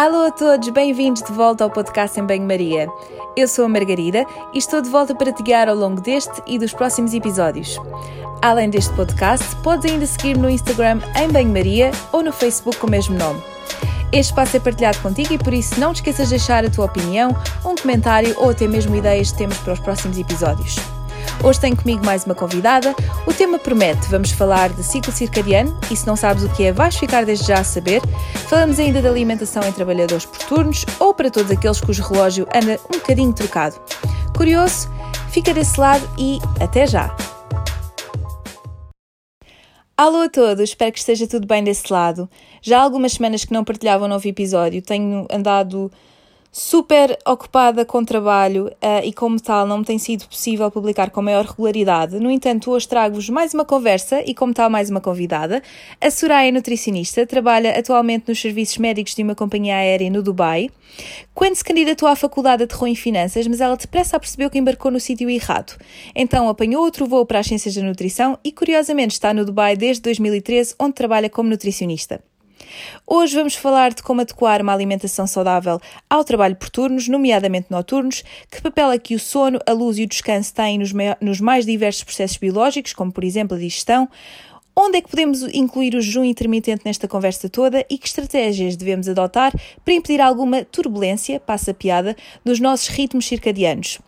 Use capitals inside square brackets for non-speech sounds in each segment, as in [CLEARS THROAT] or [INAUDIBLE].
Alô a todos, bem-vindos de volta ao podcast em Banho-Maria. Eu sou a Margarida e estou de volta para te guiar ao longo deste e dos próximos episódios. Além deste podcast, podes ainda seguir-me no Instagram em Banho-Maria ou no Facebook com o mesmo nome. Este espaço é partilhado contigo e por isso não te esqueças de deixar a tua opinião, um comentário ou até mesmo ideias de temas para os próximos episódios. Hoje tenho comigo mais uma convidada. O tema promete, vamos falar de ciclo circadiano e se não sabes o que é, vais ficar desde já a saber. Falamos ainda da alimentação em trabalhadores por turnos ou para todos aqueles cujo relógio anda um bocadinho trocado. Curioso? Fica desse lado e até já! Alô a todos, espero que esteja tudo bem desse lado. Já há algumas semanas que não partilhava um novo episódio, tenho andado super ocupada com trabalho uh, e, como tal, não tem sido possível publicar com maior regularidade. No entanto, hoje trago-vos mais uma conversa e, como tal, mais uma convidada. A Soraya é nutricionista, trabalha atualmente nos serviços médicos de uma companhia aérea no Dubai. Quando se candidatou à faculdade, aterrou em finanças, mas ela depressa percebeu que embarcou no sítio errado. Então, apanhou outro voo para as ciências da nutrição e, curiosamente, está no Dubai desde 2013, onde trabalha como nutricionista. Hoje vamos falar de como adequar uma alimentação saudável ao trabalho por turnos, nomeadamente noturnos, que papel é que o sono, a luz e o descanso têm nos, nos mais diversos processos biológicos, como por exemplo a digestão, Onde é que podemos incluir o jejum intermitente nesta conversa toda e que estratégias devemos adotar para impedir alguma turbulência, passa piada, nos nossos ritmos circadianos?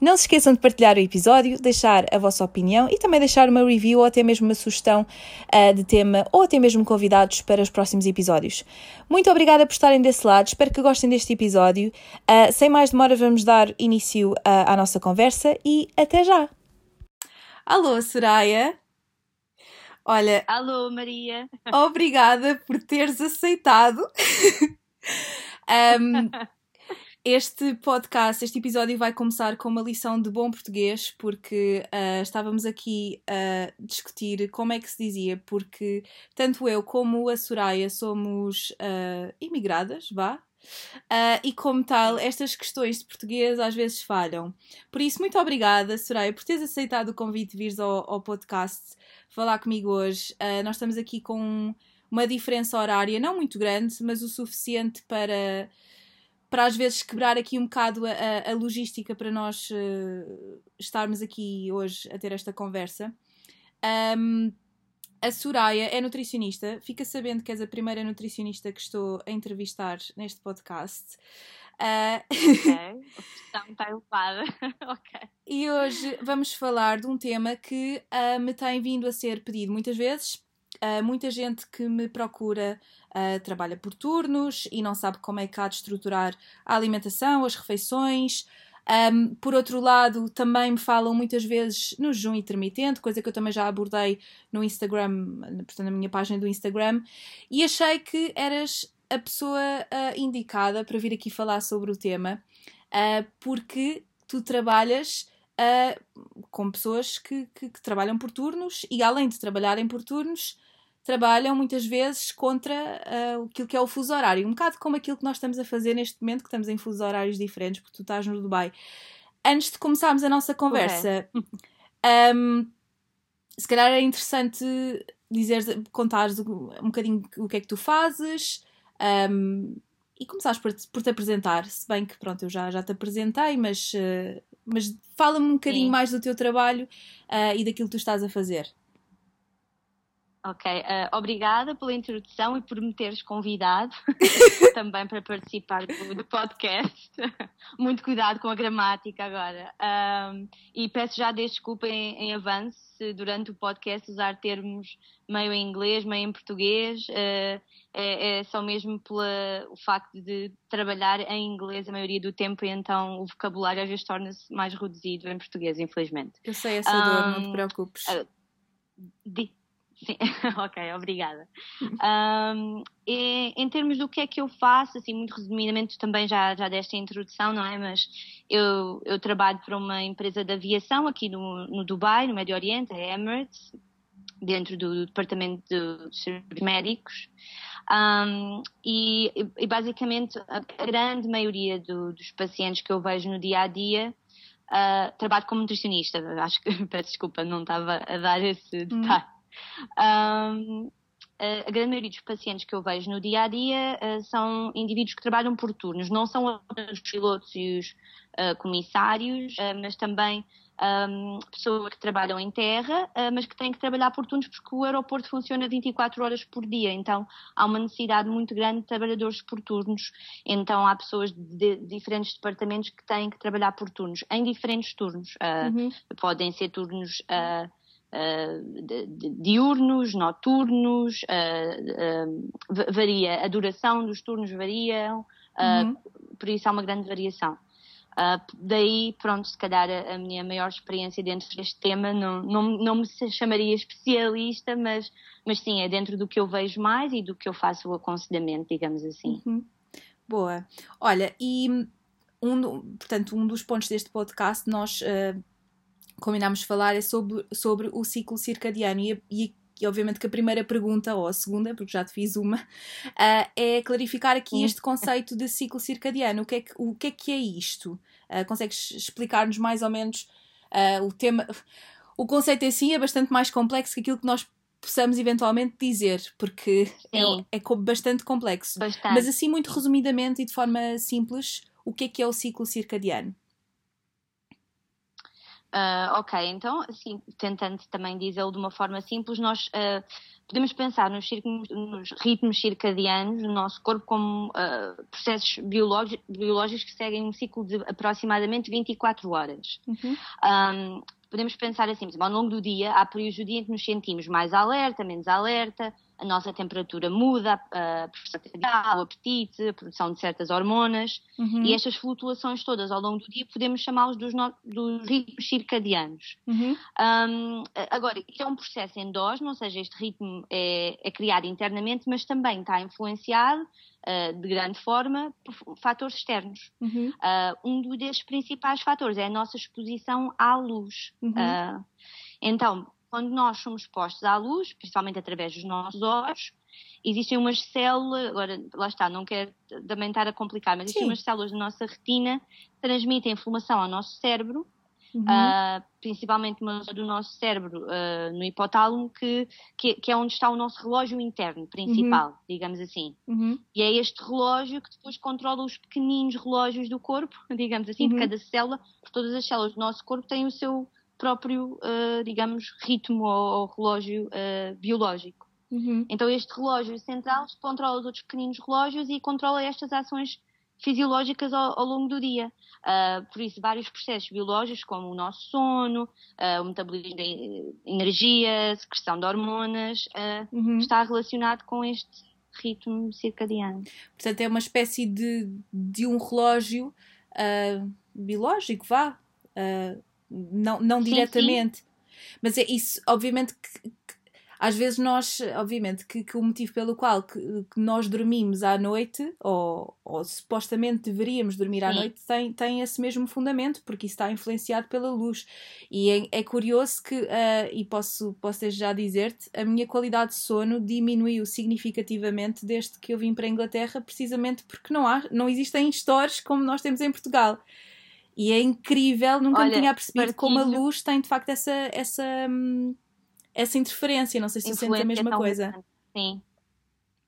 Não se esqueçam de partilhar o episódio, deixar a vossa opinião e também deixar uma review ou até mesmo uma sugestão uh, de tema ou até mesmo convidados para os próximos episódios. Muito obrigada por estarem desse lado, espero que gostem deste episódio. Uh, sem mais demora, vamos dar início uh, à nossa conversa e até já! Alô, Soraya! Olha. Alô, Maria! Obrigada por teres aceitado. [LAUGHS] um, Este podcast, este episódio vai começar com uma lição de bom português, porque uh, estávamos aqui a discutir como é que se dizia, porque tanto eu como a Soraya somos uh, imigradas, vá, Uh, e como tal, estas questões de português às vezes falham. Por isso, muito obrigada, Soraya, por teres aceitado o convite de vires ao, ao podcast falar comigo hoje. Uh, nós estamos aqui com uma diferença horária não muito grande, mas o suficiente para para às vezes quebrar aqui um bocado a, a logística para nós uh, estarmos aqui hoje a ter esta conversa. Um, a Soraya é nutricionista, fica sabendo que és a primeira nutricionista que estou a entrevistar neste podcast. Uh... Ok, [LAUGHS] está elevada. [LAUGHS] ok. E hoje vamos falar de um tema que uh, me tem vindo a ser pedido muitas vezes. Uh, muita gente que me procura uh, trabalha por turnos e não sabe como é que há de estruturar a alimentação, as refeições. Um, por outro lado, também me falam muitas vezes no jejum intermitente, coisa que eu também já abordei no Instagram, portanto, na minha página do Instagram, e achei que eras a pessoa uh, indicada para vir aqui falar sobre o tema, porque tu trabalhas uh, com pessoas que, que, que, trabalham por turnos e, além de trabalharem por turnos, trabalham muitas vezes contra uh, aquilo que é o fuso horário, um bocado como aquilo que nós estamos a fazer neste momento, que estamos em fusos horários diferentes, porque tu estás no Dubai. Antes de começarmos a nossa conversa, okay. [LAUGHS] um, se calhar é interessante dizeres, contares um bocadinho o que é que tu fazes um, e começares por, por, te apresentar, se bem que pronto, eu já, já te apresentei, mas, uh, mas fala-me um bocadinho Sim. mais do teu trabalho uh, e daquilo que tu estás a fazer. Ok, uh, obrigada pela introdução e por me teres convidado [LAUGHS] também para participar do, do, podcast. [LAUGHS] Muito cuidado com a gramática agora. Um, e peço já desculpa em, em avanço se durante o podcast usar termos meio em inglês, meio em português. Uh, é, é, só mesmo pelo facto de trabalhar em inglês a maioria do tempo e então o vocabulário às vezes torna-se mais reduzido em português, infelizmente. Eu sei essa dor, um, não te preocupes. Uh, Sim, [LAUGHS] ok, obrigada. Um, e, em termos do que é que eu faço, assim, muito resumidamente, também já, já deste a introdução, não é? Mas eu, eu trabalho para uma empresa de aviação aqui no, no Dubai, no Médio Oriente, a Emirates, dentro do departamento de serviços médicos. Um, e, e, basicamente a grande maioria do, dos pacientes que eu vejo no dia a dia uh, trabalho como nutricionista. Acho que, [LAUGHS] peço desculpa, não estava a dar esse hum. Um, a grande maioria dos pacientes que eu vejo no dia a dia são indivíduos que trabalham por turnos, não são os pilotos e os comissários, mas também um, pessoas que trabalham em terra, uh, mas que têm que trabalhar por turnos porque o aeroporto funciona 24 horas por dia, então há uma necessidade muito grande de trabalhadores por turnos, então há pessoas de, diferentes departamentos que têm que trabalhar por turnos, em diferentes turnos, uh, uhum. podem ser turnos uh, Uh, de, diurnos, noturnos, uh, uh, varia, a duração dos turnos varia, uhum. por isso há uma grande variação. Uh, daí, pronto, se calhar a, a, minha maior experiência dentro deste tema não, não, não me chamaria especialista, mas, mas sim, é dentro do que eu vejo mais e do que eu faço o aconselhamento, digamos assim. Uhum. Boa. Olha, e um, portanto, um dos pontos deste podcast nós uh, combinámos falar é sobre, sobre o ciclo circadiano e, e e obviamente que a primeira pergunta, ou a segunda, porque já te fiz uma, uh, é clarificar aqui este conceito de ciclo circadiano. O que é que, o que, é, que é isto? Uh, consegues explicar-nos mais ou menos uh, o tema? O conceito em si é bastante mais complexo que aquilo que nós possamos eventualmente dizer, porque é, é, bastante complexo. Bastante. Mas assim, muito resumidamente e de forma simples, o que é que é o ciclo circadiano? Uh, ok, então, assim, tentando também dizê-lo de uma forma simples, nós uh, podemos pensar nos, nos, ritmos circadianos do nosso corpo como uh, processos biológicos que seguem um ciclo de aproximadamente 24 horas. Uhum. Um, podemos pensar assim, ao longo do dia, há períodos do dia em que nos sentimos mais alerta, menos alerta, a nossa temperatura muda, a pressão arterial, o apetite, a produção de certas hormonas, uhum. e estas flutuações todas ao longo do dia podemos chamá-los dos, dos, ritmos circadianos. Uhum. Um, agora, isto é um processo endógeno, ou seja, este ritmo é, é criado internamente, mas também está influenciado uh, de grande forma por fatores externos. Uhum. Uh, um destes principais fatores é a nossa exposição à luz. Uh, então, quando nós somos expostos à luz, principalmente através dos nossos olhos, existem umas células, agora lá está, não quero também estar a complicar, mas existem Sim. umas células da nossa retina que transmitem inflamação ao nosso cérebro, uhum. uh, principalmente uma do nosso cérebro, uh, no hipotálamo, que, que, que, é onde está o nosso relógio interno principal, uhum. digamos assim. Uhum. E é este relógio que depois controla os pequeninos relógios do corpo, [LAUGHS] digamos assim, de uhum. cada célula, porque todas as células do nosso corpo têm o seu próprio, uh, digamos, ritmo ou, ou relógio uh, biológico. Uhum. Então este relógio central controla os outros pequeninos relógios e controla estas ações fisiológicas ao, ao longo do dia. Uh, por isso, vários processos biológicos, como o nosso sono, uh, o metabolismo de energia, secreção de hormonas, uh, uhum. está relacionado com este ritmo circadiano. Portanto, é uma espécie de, de um relógio biológico, vá não, não sim, diretamente. Sim. Mas é isso, obviamente que, que às vezes nós, obviamente, que, que o motivo pelo qual que, que, nós dormimos à noite, ou, ou supostamente deveríamos dormir Sim. à noite, tem, tem esse mesmo fundamento, porque isso está influenciado pela luz. E é, é curioso que, uh, e posso, posso já dizer-te, a minha qualidade de sono diminuiu significativamente desde que eu vim para a Inglaterra, precisamente porque não, há, não existem stores como nós temos em Portugal. E é incrível, nunca Olha, me tinha percebido como a luz tem de facto essa, essa, hum, essa interferência. Não sei se sentes a mesma coisa. Sim.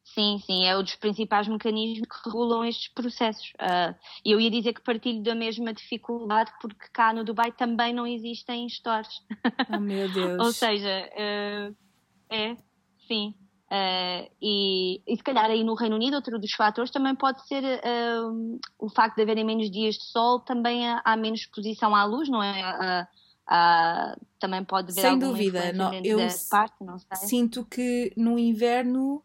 Sim, sim, é um dos principais mecanismos que regulam estes processos. Uh, eu ia dizer que partilho da mesma dificuldade porque cá no Dubai também não existem stores. Oh meu [LAUGHS] Deus. Ou seja, uh, é, sim. Uh, e, e, se calhar aí no Reino Unido outro dos fatores também pode ser uh, o facto de haverem menos dias de sol, também há, há menos exposição à luz, não é? Uh, também pode haver Sem dúvida, não, eu parte, não sinto que no inverno,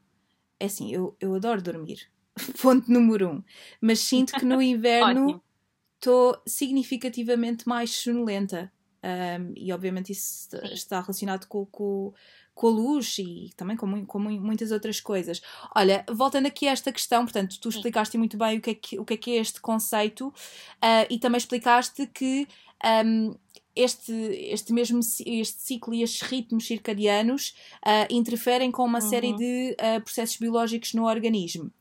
é assim, eu, eu adoro dormir, [LAUGHS] ponto número um, mas sinto que no inverno [LAUGHS] estou significativamente mais sonolenta. Um, e obviamente isso Sim. está relacionado com, com, com a luz e também com, com muitas outras coisas. Olha, voltando aqui a esta questão, portanto, tu explicaste muito bem o que é que, o que, é, que é este conceito uh, e também explicaste que um, este, este mesmo este ciclo e estes ritmos circadianos uh, interferem com uma uhum. série de uh, processos biológicos no organismo.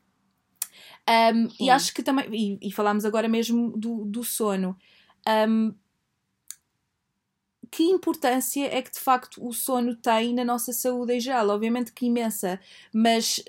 Um, e acho que também, e, e falámos agora mesmo do, do sono. Um, que importância é que de facto o sono tem na nossa saúde em geral? Obviamente que imensa, mas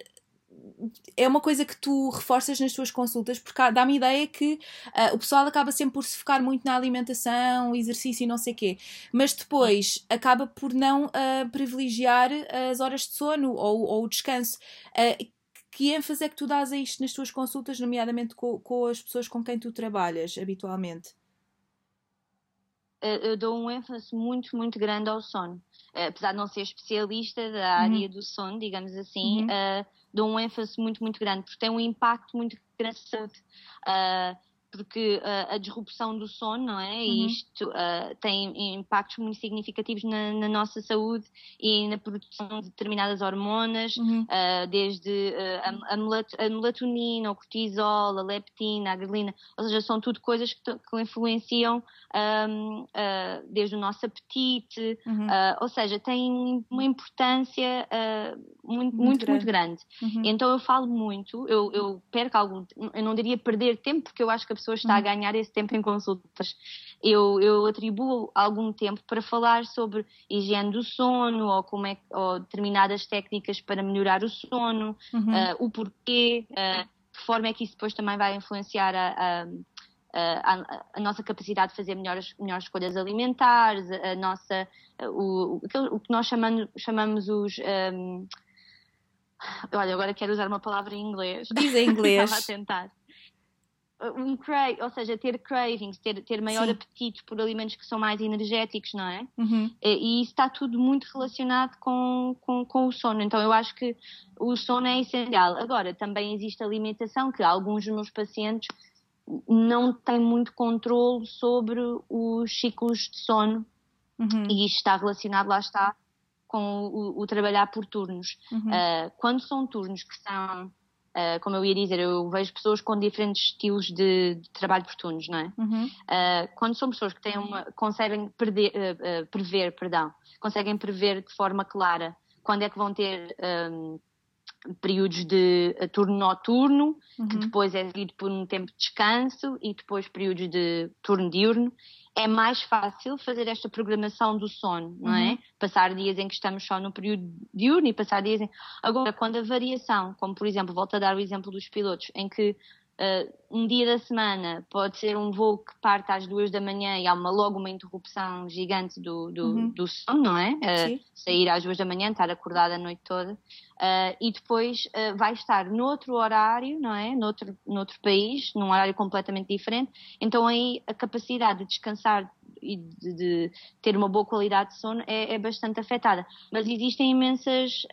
é uma coisa que tu reforças nas tuas consultas, porque dá-me ideia que uh, o pessoal acaba sempre por se focar muito na alimentação, exercício e não sei quê, mas depois acaba por não uh, privilegiar as horas de sono ou, ou o descanso. Uh, que ênfase é que tu dás a isto nas tuas consultas, nomeadamente com, com as pessoas com quem tu trabalhas habitualmente? Eu dou um ênfase muito, muito grande ao sono. Apesar de não ser especialista da área uhum. do sono, digamos assim, uhum. uh, dou um ênfase muito, muito grande, porque tem um impacto muito grande na saúde. Uh, porque uh, a disrupção do sono, não é? Uhum. E isto uh, tem impactos muito significativos na, na, nossa saúde e na produção de determinadas hormonas, uhum. uh, desde a, a, melatonina, o cortisol, a leptina, a grelina, ou seja, são tudo coisas que, que influenciam um, desde o nosso apetite, uhum. ou seja, tem uma importância muito, muito, muito grande. grande. Uhum. Então eu falo muito, eu, eu perco algum, eu não diria perder tempo, porque eu acho que a pessoa está a uhum. ganhar esse tempo em consultas. Eu, eu atribuo algum tempo para falar sobre higiene do sono ou, como é, ou determinadas técnicas para melhorar o sono, uhum. uh, o porquê, uh, que forma é que isso depois também vai influenciar a, a, a, a nossa capacidade de fazer melhores, melhores escolhas alimentares, a, nossa, o, o que nós chamamos, chamamos os. Um, olha, agora quero usar uma palavra em inglês. Diz em inglês. [LAUGHS] Estava a tentar um crave, ou seja, ter cravings, ter, ter maior Sim. apetite por alimentos que são mais energéticos, não é? Uhum. E isso está tudo muito relacionado com, com, com, o sono. Então eu acho que o sono é essencial. Agora, também existe alimentação que alguns dos meus pacientes não têm muito controle sobre os ciclos de sono uhum. e isto está relacionado, lá está, com o, o trabalhar por turnos. Uhum. Uh, quando são turnos que são Uh, como eu ia dizer, eu vejo pessoas com diferentes estilos de, de trabalho por turnos, não é? Uhum. Uh, quando são pessoas que têm uma, conseguem perder, uh, prever, perdão, conseguem prever de forma clara quando é que vão ter um, períodos de turno noturno, uhum. que depois é seguido por um tempo de descanso e depois períodos de turno diurno, é mais fácil fazer esta programação do sono, não é? Uhum. Passar dias em que estamos só no período diurno e passar dias em... Agora, quando a variação, como por exemplo, volto a dar o exemplo dos pilotos, em que uh, um dia da semana pode ser um voo que parte às duas da manhã e há uma, logo uma interrupção gigante do, do, uhum. do sono, não é? Uh, sair às duas da manhã, estar acordada a noite toda. Uh, e depois vai estar noutro horário, não é? Noutro, noutro país, num horário completamente diferente. Então aí a capacidade de descansar e de, de ter uma boa qualidade de sono é, é bastante afetada. Mas existem imensas.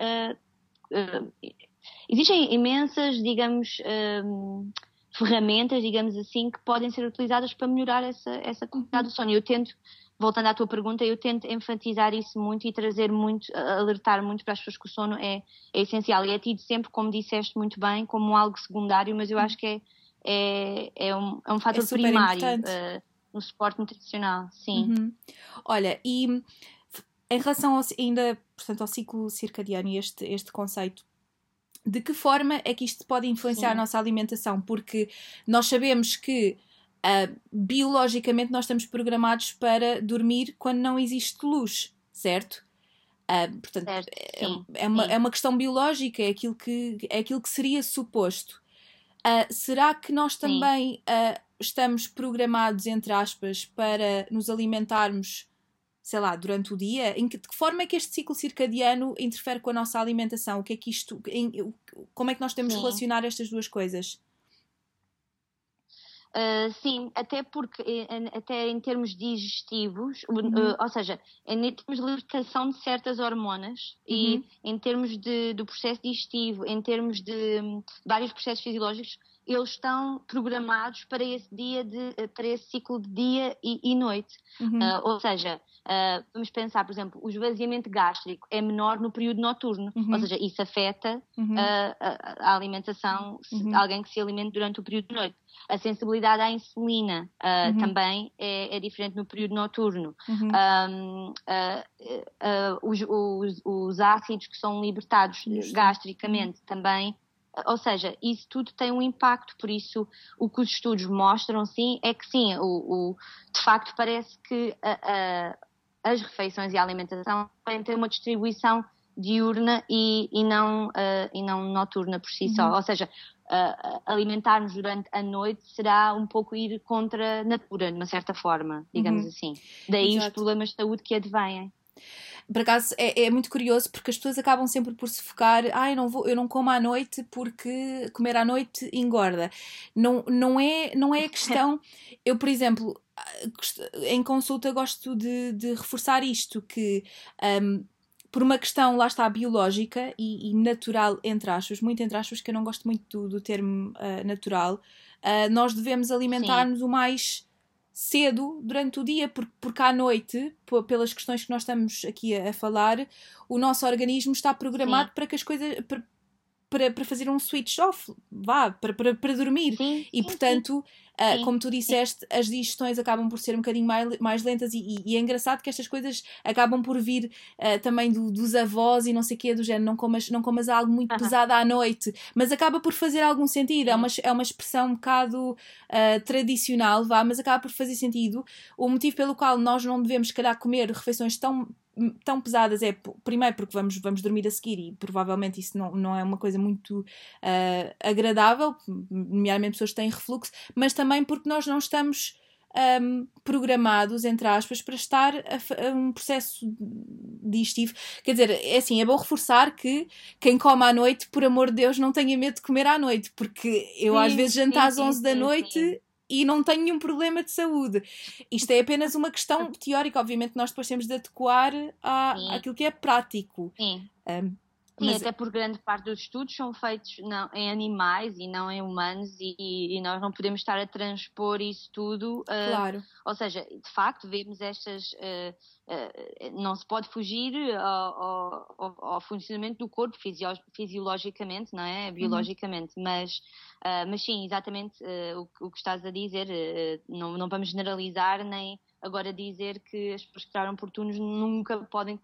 existem imensas, digamos ferramentas, digamos assim, que podem ser utilizadas para melhorar essa, essa qualidade do sono. Eu tento, voltando à tua pergunta, eu tento enfatizar isso muito e trazer muito, alertar muito para as pessoas que o sono é, é essencial. E é tido sempre, como disseste muito bem, como algo secundário, mas eu acho que é, é, é, um, é um fator é primário uh, no suporte nutricional. Sim. Uhum. Olha, e em relação ao, ainda portanto, ao ciclo circadiano e este, este conceito de que forma é que isto pode influenciar Sim. a nossa alimentação? Porque nós sabemos que uh, biologicamente nós estamos programados para dormir quando não existe luz, certo? Uh, portanto, certo, é, é, uma, é uma questão biológica, é aquilo que, é aquilo que seria suposto. Uh, será que nós também estamos programados, entre aspas, para nos alimentarmos sei lá, durante o dia? Em que, de que forma é que este ciclo circadiano interfere com a nossa alimentação? O que é que isto, em, como é que nós temos de relacionar estas duas coisas? Uh, sim, até porque até em termos digestivos, uhum. uh, ou seja, em termos de libertação de certas hormonas uhum. e em termos de, do processo digestivo, em termos de um, vários processos fisiológicos, eles estão programados para esse dia de, para esse ciclo de dia e, e noite. Uhum. Uh, ou seja, uh, vamos pensar, por exemplo, o esvaziamento gástrico é menor no período noturno, uhum. ou seja, isso afeta uhum. uh, a, a, alimentação de uhum. alguém que se alimente durante o período de noite. A sensibilidade à insulina uhum. também é, é, diferente no período noturno. Um, os, os, os, ácidos que são libertados gastricamente também ou seja, isso tudo tem um impacto, por isso o que os estudos mostram, sim, é que sim, o, o de facto parece que a, a, as refeições e a alimentação ter uma distribuição diurna e, e, não, uh, e não noturna por si uhum. só. Ou seja, uh, alimentar-nos durante a noite será um pouco ir contra a natura, de uma certa forma, digamos uhum. assim. Daí Exato. os problemas de saúde que advêm. Por acaso é, é, muito curioso porque as pessoas acabam sempre por se focar, ah, eu não, vou, eu não como à noite porque comer à noite engorda. Não, não, é, não é a questão. [LAUGHS] Eu, por exemplo, em consulta gosto de, de reforçar isto, que um, por uma questão, lá está, biológica e, e, natural, entre aspas, muito entre aspas, que eu não gosto muito do, do termo uh, natural, uh, nós devemos alimentar-nos o mais cedo durante o dia, porque, à noite, pelas questões que nós estamos aqui a, a falar, o nosso organismo está programado Sim. para que as coisas. Para, para, fazer um switch off, vá, para, para, para dormir. Sim, e portanto, Uh, como tu disseste, as digestões acabam por ser um bocadinho mais, mais lentas e, e, e é engraçado que estas coisas acabam por vir uh, também do, dos avós e não sei o quê, do género, não comas, não comas algo muito uh -huh. pesado à noite, mas acaba por fazer algum sentido, é uma, é uma expressão um bocado ah, tradicional, vá, mas acaba por fazer sentido. O motivo pelo qual nós não devemos, se calhar, comer refeições tão tão pesadas é primeiro porque vamos, vamos dormir a seguir e provavelmente isso não, não é uma coisa muito uh, agradável, nomeadamente pessoas que têm refluxo, mas também porque nós não estamos um, programados, entre aspas, para estar a, a, um processo digestivo. Quer dizer, é assim, é bom reforçar que quem come à noite, por amor de Deus, não tenha medo de comer à noite, porque eu sim, às vezes janto às 11 sim, da noite e não tenho nenhum problema de saúde. Isto é apenas uma questão teórica, obviamente nós depois temos de adequar à, àquilo que é prático. Sim. Um, Sim, Mas... até por grande parte dos estudos são feitos não, em animais e não em humanos e, e, nós não podemos estar a transpor isso tudo. Uh, claro. Ou seja, de facto, vemos estas. Uh, uh, não se pode fugir ao, ao, ao funcionamento do corpo fisio fisiologicamente, não é? Uhum. Biologicamente. Uhum. Mas, mas sim, exatamente o, o, que estás a dizer. não, não vamos generalizar nem agora dizer que as pessoas que oportunos nunca podem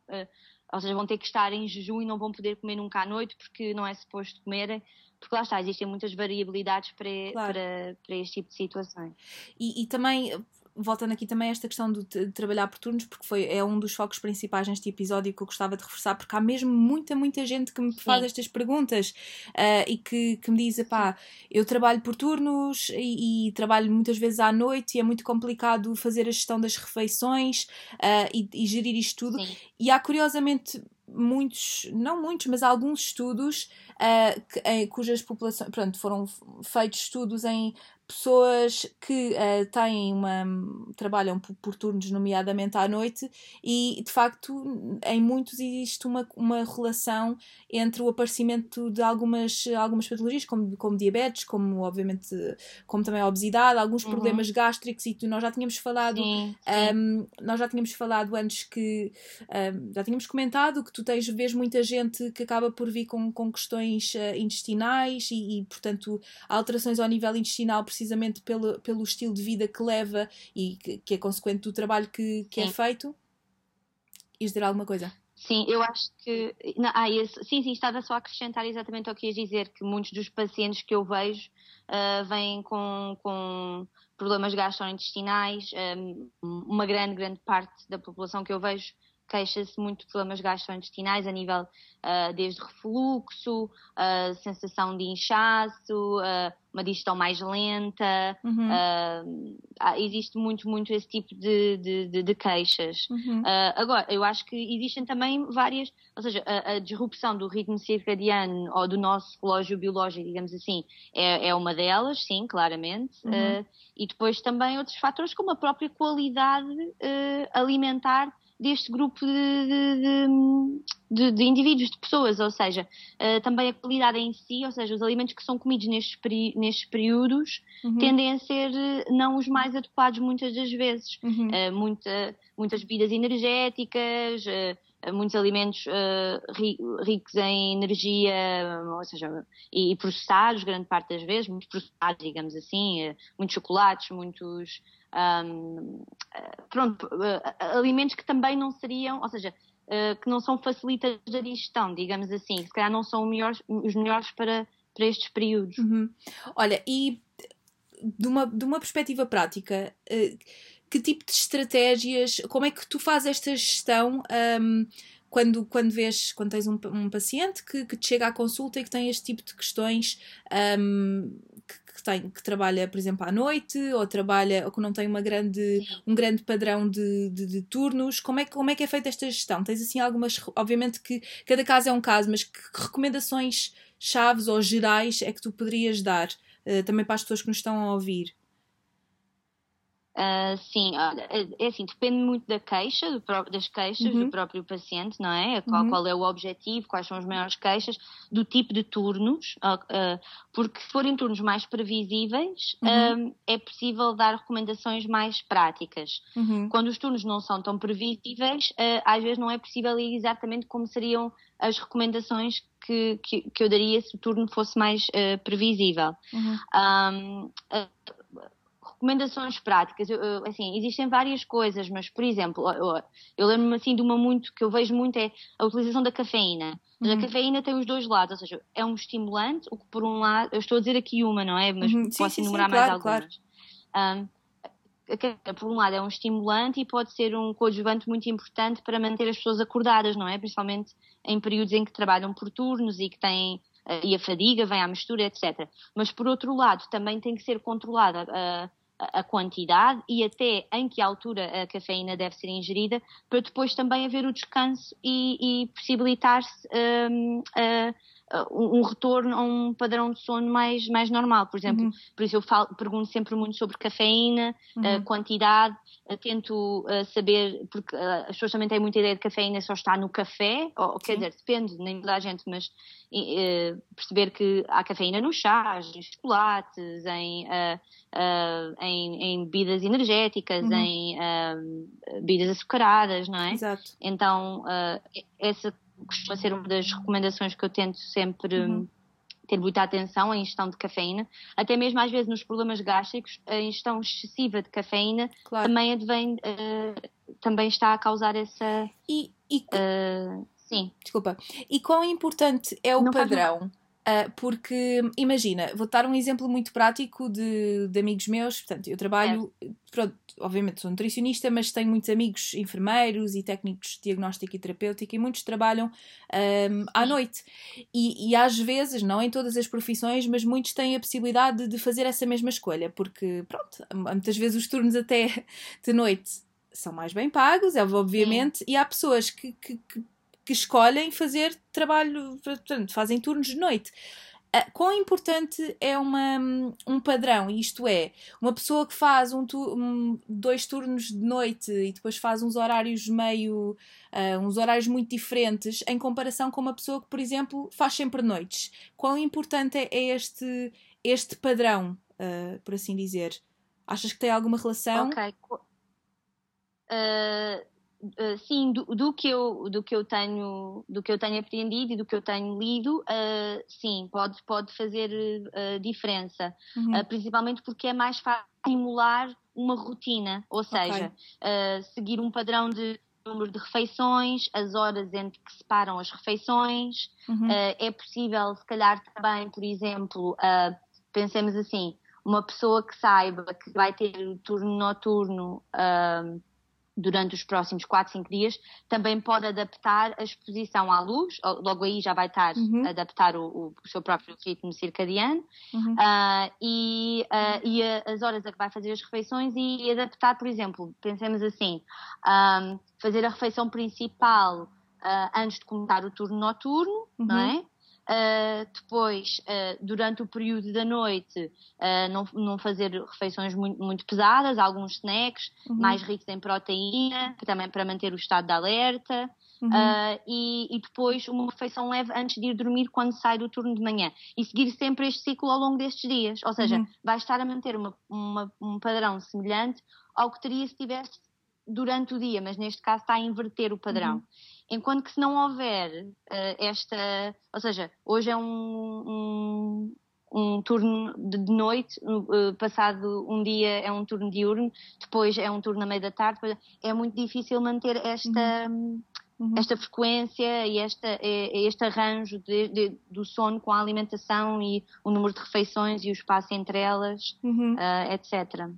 ou seja, vão ter que estar em jejum e não vão poder comer nunca à noite porque não é suposto comerem, porque lá está, existem muitas variabilidades para, claro. para, para este tipo de situações. E, e também voltando aqui também a esta questão de, de, trabalhar por turnos, porque foi, é um dos focos principais neste episódio que eu gostava de reforçar, porque há mesmo muita, muita gente que me faz Sim. estas perguntas uh, e que, que me diz: pá, eu trabalho por turnos e, e, trabalho muitas vezes à noite e é muito complicado fazer a gestão das refeições uh, e, e, gerir isto tudo. Sim. E há curiosamente muitos, não muitos, mas alguns estudos uh, que, em, cujas populações, pronto, foram feitos estudos em pessoas que uh, têm uma trabalham por, por, turnos nomeadamente à noite e de facto em muitos existe uma, uma relação entre o aparecimento de algumas algumas patologias como, como diabetes como obviamente como também a obesidade alguns uhum. problemas gástricos e tu, nós já tínhamos falado sim, sim. Um, nós já tínhamos falado antes que um, já tínhamos comentado que tu tens vês muita gente que acaba por vir com, com questões uh, intestinais e, e portanto alterações ao nível intestinal precisamente pelo, pelo estilo de vida que leva e que, que é consequente do trabalho que, que é feito? Ias dizer alguma coisa? Sim, eu acho que. Não, ah, esse, sim, sim, estava só a acrescentar exatamente o que ias dizer, que muitos dos pacientes que eu vejo uh, vêm com, com problemas gastrointestinais, um, uma grande, grande parte da população que eu vejo queixa-se muito de problemas gastrointestinais a nível uh, desde refluxo, uh, sensação de inchaço, uh, uma digestão mais lenta. Uhum. existe muito, muito esse tipo de, de, de, de queixas. Uhum. agora, eu acho que existem também várias, ou seja, a, a, disrupção do ritmo circadiano ou do nosso relógio biológico, digamos assim, é, é uma delas, sim, claramente. Uhum. e depois também outros fatores como a própria qualidade alimentar deste grupo de, de, de, indivíduos, de pessoas, ou seja, uh, também a qualidade em si, ou seja, os alimentos que são comidos nestes, peri nestes períodos uhum. tendem a ser eh, não os mais adequados muitas das vezes. Uhum. Uh, muita, muitas bebidas energéticas, uh, muitos alimentos ricos em energia, ou seja, e, e, processados, grande parte das vezes, muito processados, digamos assim, muitos chocolates, muitos um, pronto, uh, alimentos que também não seriam, ou seja, uh, que não são facilitas da digestão, digamos assim, que se calhar não são melhores, os melhores para, para estes períodos. Uhum. Olha, e de uma, de uma perspectiva prática, que tipo de estratégias, como é que tu fazes esta gestão um, quando, quando vês, quando tens um, um paciente que, que te chega à consulta e que tem este tipo de questões um, que, que, tem, que trabalha, por exemplo, à noite ou trabalha ou que não tem uma grande, um grande padrão de, de, de, turnos, como é, como é que é feita esta gestão? Tens assim algumas, obviamente que cada caso é um caso, mas que, que recomendações chaves ou gerais é que tu poderias dar uh, também para as pessoas que nos estão a ouvir? Uh, sim, é assim, depende muito da queixa, das queixas uhum. do próprio paciente, não é? Qual, uhum. qual, é o objetivo, quais são as maiores queixas, do tipo de turnos, uh, porque se forem turnos mais previsíveis, uhum. uh, é possível dar recomendações mais práticas. Uhum. Quando os turnos não são tão previsíveis, às vezes não é possível ir exatamente como seriam as recomendações que, que, que eu daria se o turno fosse mais previsível. Um, uhum recomendações práticas, eu, assim, existem várias coisas, mas, por exemplo, eu, eu lembro-me assim de uma muito que eu vejo muito é a utilização da cafeína. Uhum. a cafeína tem os dois lados, ou seja, é um estimulante, o que por um lado, eu estou a dizer aqui uma, não é? Mas uhum. posso sim, enumerar sim, mais claro, algumas. Claro. Um, por um lado é um estimulante e pode ser um coadjuvante muito importante para manter as pessoas acordadas, não é? Principalmente em períodos em que trabalham por turnos e que têm eh, e a fadiga vem à mistura, etc. Mas por outro lado também tem que ser controlada uh, a quantidade e até em que altura a cafeína deve ser ingerida, para depois também haver o descanso e, e possibilitar-se um, uh, um retorno a um padrão de sono mais, mais normal. Por exemplo, uhum. por isso eu falo, pergunto sempre muito sobre cafeína, uhum. quantidade, tento uh, saber, porque uh, as pessoas também têm muita ideia de cafeína só está no café, ou, quer dizer, depende, nem toda a gente, mas uh, perceber que há cafeína nos chás, em chocolates, em, em, em, bebidas energéticas, uhum. em bebidas açucaradas, não é? Exato. Então, essa costuma ser uma das recomendações que eu tento sempre. Uhum ter muita atenção à ingestão de cafeína, até mesmo às vezes nos problemas gástricos, a ingestão excessiva de cafeína claro. também advém, uh, também está a causar essa. E, e... Uh, sim. Desculpa. E quão importante é o Não padrão? Uh, porque, imagina, vou dar um exemplo muito prático de, de amigos meus. Portanto, eu trabalho, é. pronto, obviamente sou nutricionista, mas tenho muitos amigos enfermeiros e técnicos de diagnóstico e terapêutica e muitos trabalham um, à noite. E, e, às vezes, não em todas as profissões, mas muitos têm a possibilidade de fazer essa mesma escolha, porque, pronto, muitas vezes os turnos até [LAUGHS] de noite são mais bem pagos, é obviamente, Sim. e há pessoas que, que, que que escolhem fazer trabalho, portanto, fazem turnos de noite. Uh, quão importante é uma, um padrão? Isto é, uma pessoa que faz um, tu, um, dois turnos de noite e depois faz uns horários meio. Uh, uns horários muito diferentes em comparação com uma pessoa que, por exemplo, faz sempre noites. Quão importante é, é este, este padrão, uh, por assim dizer? Achas que tem alguma relação? Ok. Uh, sim, do, do, que eu, do, que eu tenho, do que eu tenho aprendido e do que eu tenho lido, uh, sim, pode, pode fazer uh, diferença. Uhum. principalmente porque é mais fácil estimular uma rotina, ou seja, okay. seguir um padrão de número de refeições, as horas entre que separam as refeições. Uhum. é possível, se calhar, também, por exemplo, pensemos assim, uma pessoa que saiba que vai ter o turno noturno durante os próximos 4, 5 dias, também pode adaptar a exposição à luz, logo aí já vai estar uhum. a adaptar o, o, seu próprio ritmo circadiano, uhum. uh, e, uh, e a, as horas a que vai fazer as refeições e, adaptar, por exemplo, pensemos assim, um, fazer a refeição principal uh, antes de começar o turno noturno, uhum. não é? Uh, depois, uh, durante o período da noite, uh, não, não, fazer refeições muito, muito pesadas, alguns snacks uhum. mais ricos em proteína, também para manter o estado de alerta. Uhum. E, e, depois uma refeição leve antes de ir dormir quando sai do turno de manhã. E seguir sempre este ciclo ao longo destes dias. Ou seja, uhum. vai estar a manter uma, uma, um padrão semelhante ao que teria se tivesse durante o dia, mas neste caso está a inverter o padrão. Enquanto que se não houver uh, esta. Ou seja, hoje é um, um, um turno de noite, uh, passado um dia é um turno diurno, depois é um turno na meia da tarde, é muito difícil manter esta. Uhum. Uhum. esta frequência e esta, este arranjo de, de, do sono com a alimentação e o número de refeições e o espaço entre elas, uhum. uh, etc.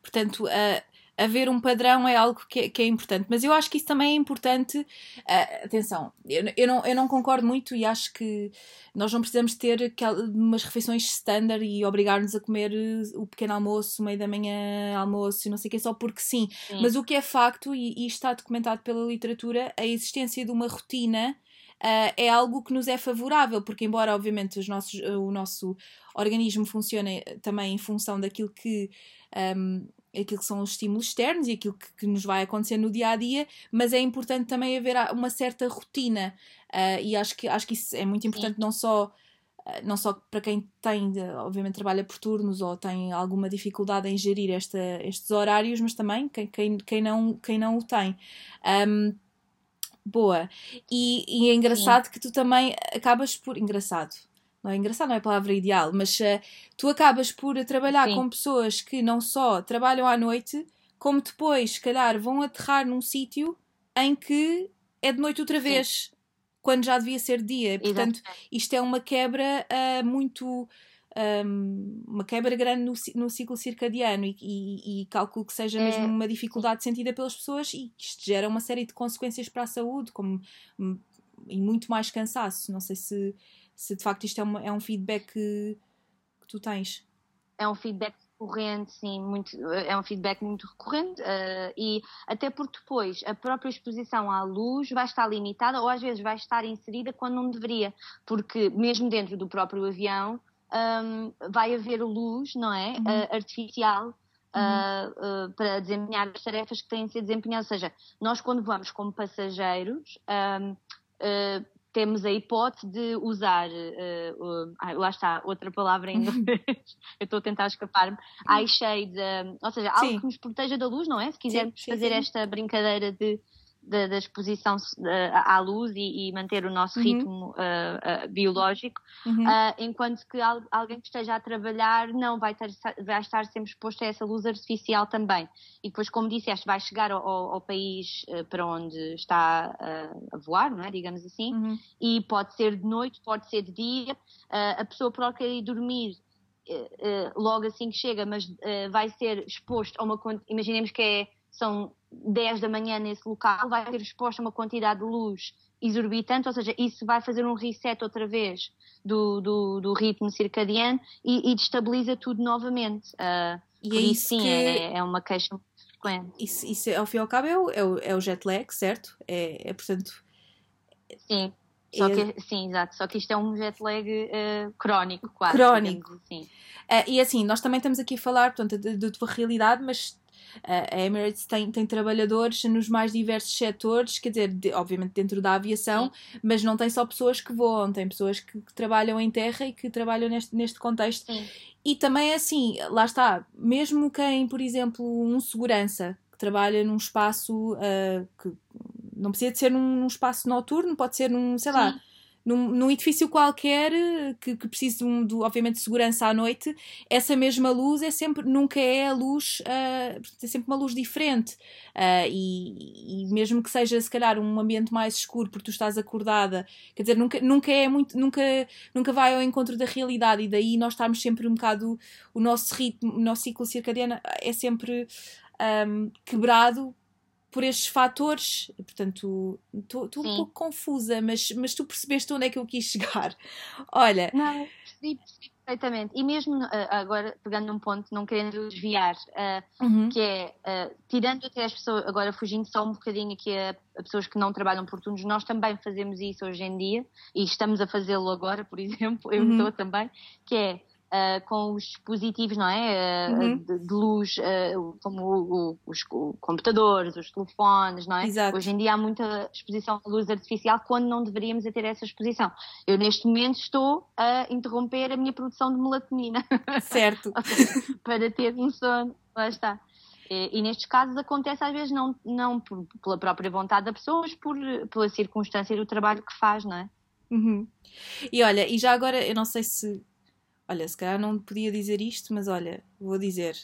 Portanto, uh, haver um padrão é algo que é, que é, importante. Mas eu acho que isso também é importante. Uh, atenção, eu, eu, não, eu não concordo muito e acho que nós não precisamos ter umas refeições standard e obrigar-nos a comer o pequeno almoço, meio da manhã almoço e não sei o que, só porque sim. sim. Mas o que é facto, e, e está documentado pela literatura, a existência de uma rotina uh, é algo que nos é favorável, porque embora obviamente os nossos, o nosso organismo funcione também em função daquilo que um, aquilo que são os estímulos externos e aquilo que, que, nos vai acontecer no dia a dia, mas é importante também haver uma certa rotina uh, e acho que, acho que isso é muito importante Sim. não só não só para quem tem, obviamente trabalha por turnos ou tem alguma dificuldade em gerir esta, estes horários, mas também quem, quem, quem, não, quem não o tem. Um, boa. E, e é engraçado Sim. que tu também acabas por. Engraçado. Não é engraçado, não é a palavra ideal, mas uh, tu acabas por trabalhar Sim. com pessoas que não só trabalham à noite, como depois, se calhar, vão aterrar num sítio em que é de noite outra vez, Sim. quando já devia ser dia. Portanto, isto é uma quebra uh, muito um, uma quebra grande no, no ciclo circadiano e, e, e, calculo que seja é. mesmo uma dificuldade sentida pelas pessoas e isto gera uma série de consequências para a saúde como, hum, e muito mais cansaço. Não sei se, se de facto isto é, uma, é um feedback que, que tu tens. É um feedback recorrente, sim, muito, é um feedback muito recorrente uh, e até porque depois a própria exposição à luz vai estar limitada ou às vezes vai estar inserida quando não deveria, porque mesmo dentro do próprio avião um, vai haver luz, não é? Uhum. Uh, artificial. Uh, uh, para desempenhar as tarefas que têm de ser desempenhadas. Ou seja, nós quando vamos como passageiros um, uh, temos a hipótese de usar, lá está, outra palavra em inglês, [LAUGHS] eu estou a tentar escapar-me, eye shade, ou seja, algo Sim. que nos proteja da luz, não é? Se quisermos sim, sim, fazer esta brincadeira de da, da exposição à luz e, e, manter o nosso uhum. ritmo uh, uh, biológico, uhum. uh, enquanto que al, alguém que esteja a trabalhar não vai, ter, vai estar sempre exposto a essa luz artificial também. E depois, como disseste, vai chegar ao, ao país para onde está a voar, não é? digamos assim, uhum. e pode ser de noite, pode ser de dia, a pessoa pode querer ir dormir logo assim que chega, mas vai ser exposto a uma. Imaginemos que é, são 10 da manhã nesse local, vai ter exposto a uma quantidade de luz exorbitante, ou seja, isso vai fazer um reset outra vez do, do, do ritmo circadiano e, e destabiliza tudo novamente. Uh, e é isso sim, que... é, é uma queixa frequente. Isso, isso, ao fim e ao cabo, é o, é o, é o jet lag, certo? É, é portanto. Sim. Só é... que, sim, exato. Só que isto é um jet lag uh, crónico, quase. Crónico. Assim. Uh, e assim, nós também estamos aqui a falar portanto, da tua realidade, mas a Emirates tem, tem trabalhadores nos mais diversos setores, quer dizer, de, obviamente dentro da aviação, Sim. mas não tem só pessoas que voam, tem pessoas que, que trabalham em terra e que trabalham neste, neste contexto. Sim. E também é assim, lá está, mesmo quem, por exemplo, um segurança que trabalha num espaço uh, que não precisa de ser num, num, espaço noturno, pode ser num, sei Sim. lá num, num edifício qualquer que, que precise de, um, de, obviamente, de segurança à noite, essa mesma luz é sempre, nunca é a luz, uh, é sempre uma luz diferente. Uh, e, e, mesmo que seja, se calhar, um ambiente mais escuro porque tu estás acordada, quer dizer, nunca, nunca é muito, nunca, nunca vai ao encontro da realidade e daí nós estamos sempre um bocado, o nosso ritmo, o nosso ciclo circadiano é sempre um, quebrado por estes fatores. Portanto, estou um pouco confusa, mas, mas tu percebeste onde é que eu quis chegar. [LAUGHS] Olha. Não, percebi, percebi perfeitamente. E mesmo uh, agora, pegando num ponto, não querendo desviar, uh, uhum. que é, uh, tirando até as pessoas, agora fugindo só um bocadinho aqui a, a, pessoas que não trabalham por turnos, nós também fazemos isso hoje em dia e estamos a fazê-lo agora, por [LAUGHS] exemplo, eu uhum. estou também, que é uh, com os dispositivos não é? Uh, uhum. de, de, luz, uh, como o, o, os computadores, os telefones, não é? Exato. Hoje em dia há muita exposição de luz artificial quando não deveríamos ter essa exposição. Eu neste momento estou a interromper a minha produção de melatonina. [LAUGHS] Certo. [LAUGHS] para ter um sono. Lá está. E, e, nestes casos acontece às vezes não, não por, pela própria vontade da pessoa, mas por, pela circunstância do trabalho que faz, não é? Uhum. E olha, e já agora, eu não sei se Olha, se calhar não podia dizer isto, mas olha, vou dizer.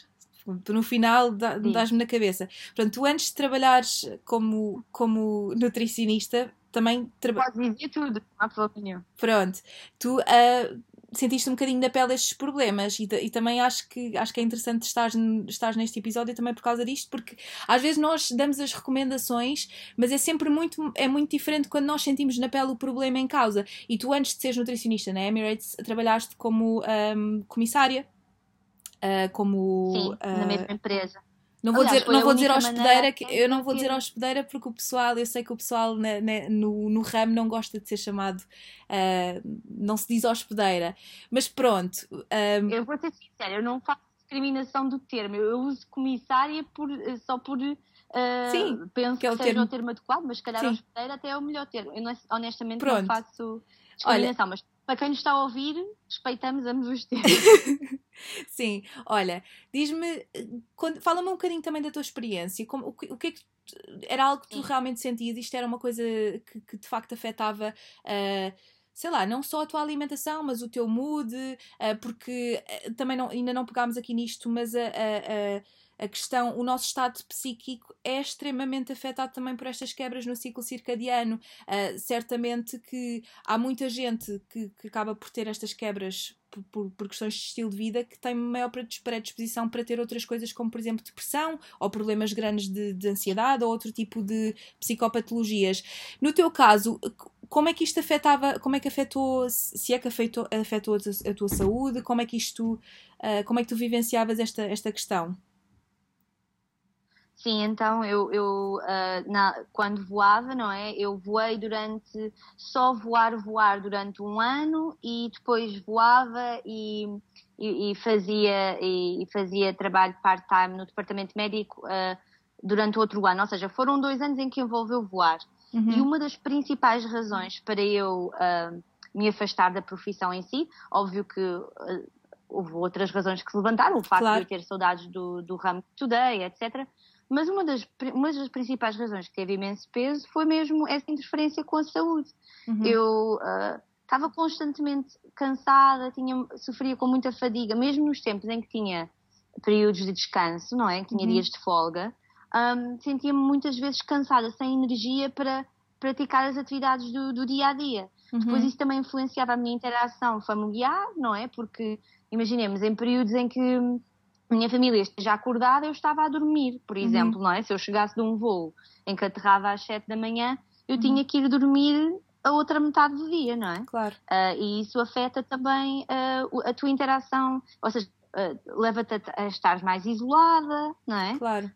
Tu no final dás-me na cabeça. Portanto, tu antes de trabalhares como, como nutricionista, também trabalhas. Pode dizer tudo, não há problema nenhum. Pronto. Tu uh, sentiste um bocadinho na pele estes problemas e, e, também acho que, acho que é interessante estar, estar neste episódio também por causa disto, porque às vezes nós damos as recomendações, mas é sempre muito, é muito diferente quando nós sentimos na pele o problema em causa. E tu, antes de seres nutricionista na Emirates, trabalhaste como um, comissária, uh, como. Sim, uh, na mesma empresa. Não vou Aliás, dizer, não vou dizer hospedeira, que eu não vou dizer hospedeira porque o pessoal, eu sei que o pessoal na, na, no, no ramo não gosta de ser chamado, uh, não se diz hospedeira, mas pronto. Um... Eu vou ser sincera, eu não faço discriminação do termo, eu uso comissária por, só por. Uh, Sim, penso que, é o que seja termo. o termo adequado, mas se calhar Sim. hospedeira até é o melhor termo. Eu honestamente pronto. não faço discriminação, Olha, mas para quem nos está a ouvir, respeitamos ambos os [LAUGHS] termos. Sim, olha, diz-me, fala-me um bocadinho também da tua experiência, como, o, que, o que é que era algo que tu Sim. realmente sentias? Isto era uma coisa que, que de facto afetava. Uh, sei lá, não só a tua alimentação, mas o teu mood, uh, porque uh, também não, ainda não pegámos aqui nisto, mas a, a, a questão, o nosso estado psíquico é extremamente afetado também por estas quebras no ciclo circadiano. Uh, certamente que há muita gente que, que acaba por ter estas quebras por, por, por, questões de estilo de vida que tem maior predisposição para ter outras coisas, como por exemplo depressão ou problemas grandes de, de ansiedade ou outro tipo de psicopatologias. No teu caso, como é que isto afetava, como é que afetou, se é que afetou, afetou a tua saúde, como é que isto, uh, como é que tu vivenciavas esta, esta questão? Sim, então eu, eu uh, na, quando voava, não é? Eu voei durante, só voar, voar durante um ano e depois voava e, e, e fazia, e, fazia trabalho part-time no departamento médico uh, durante outro ano. Ou seja, foram dois anos em que envolveu voar. Uhum. E uma das principais razões para eu uh, me afastar da profissão em si, óbvio que houve outras razões que se levantaram, o facto claro. de eu ter saudades do, do ramo today, etc mas uma das, uma das principais razões que teve imenso peso foi mesmo essa interferência com a saúde. Uhum. Eu estava uh, constantemente cansada, tinha, sofria com muita fadiga, mesmo nos tempos em que tinha períodos de descanso, não é? Que tinha uhum. dias de folga, um, sentia-me muitas vezes cansada, sem energia para praticar as atividades do, do dia a dia. Uhum. Depois isso também influenciava a minha interação familiar, não é? Porque imaginemos, em períodos em que minha família esteja acordada, eu estava a dormir, por uhum. exemplo, uhum. não é? Se eu chegasse de um voo em que aterrava às 7 da manhã, eu uhum. tinha que ir dormir a outra metade do dia, não é? Claro. Uh, e isso afeta também uh, a tua interação, ou seja, uh, leva-te a, a estar mais isolada, não é? Claro.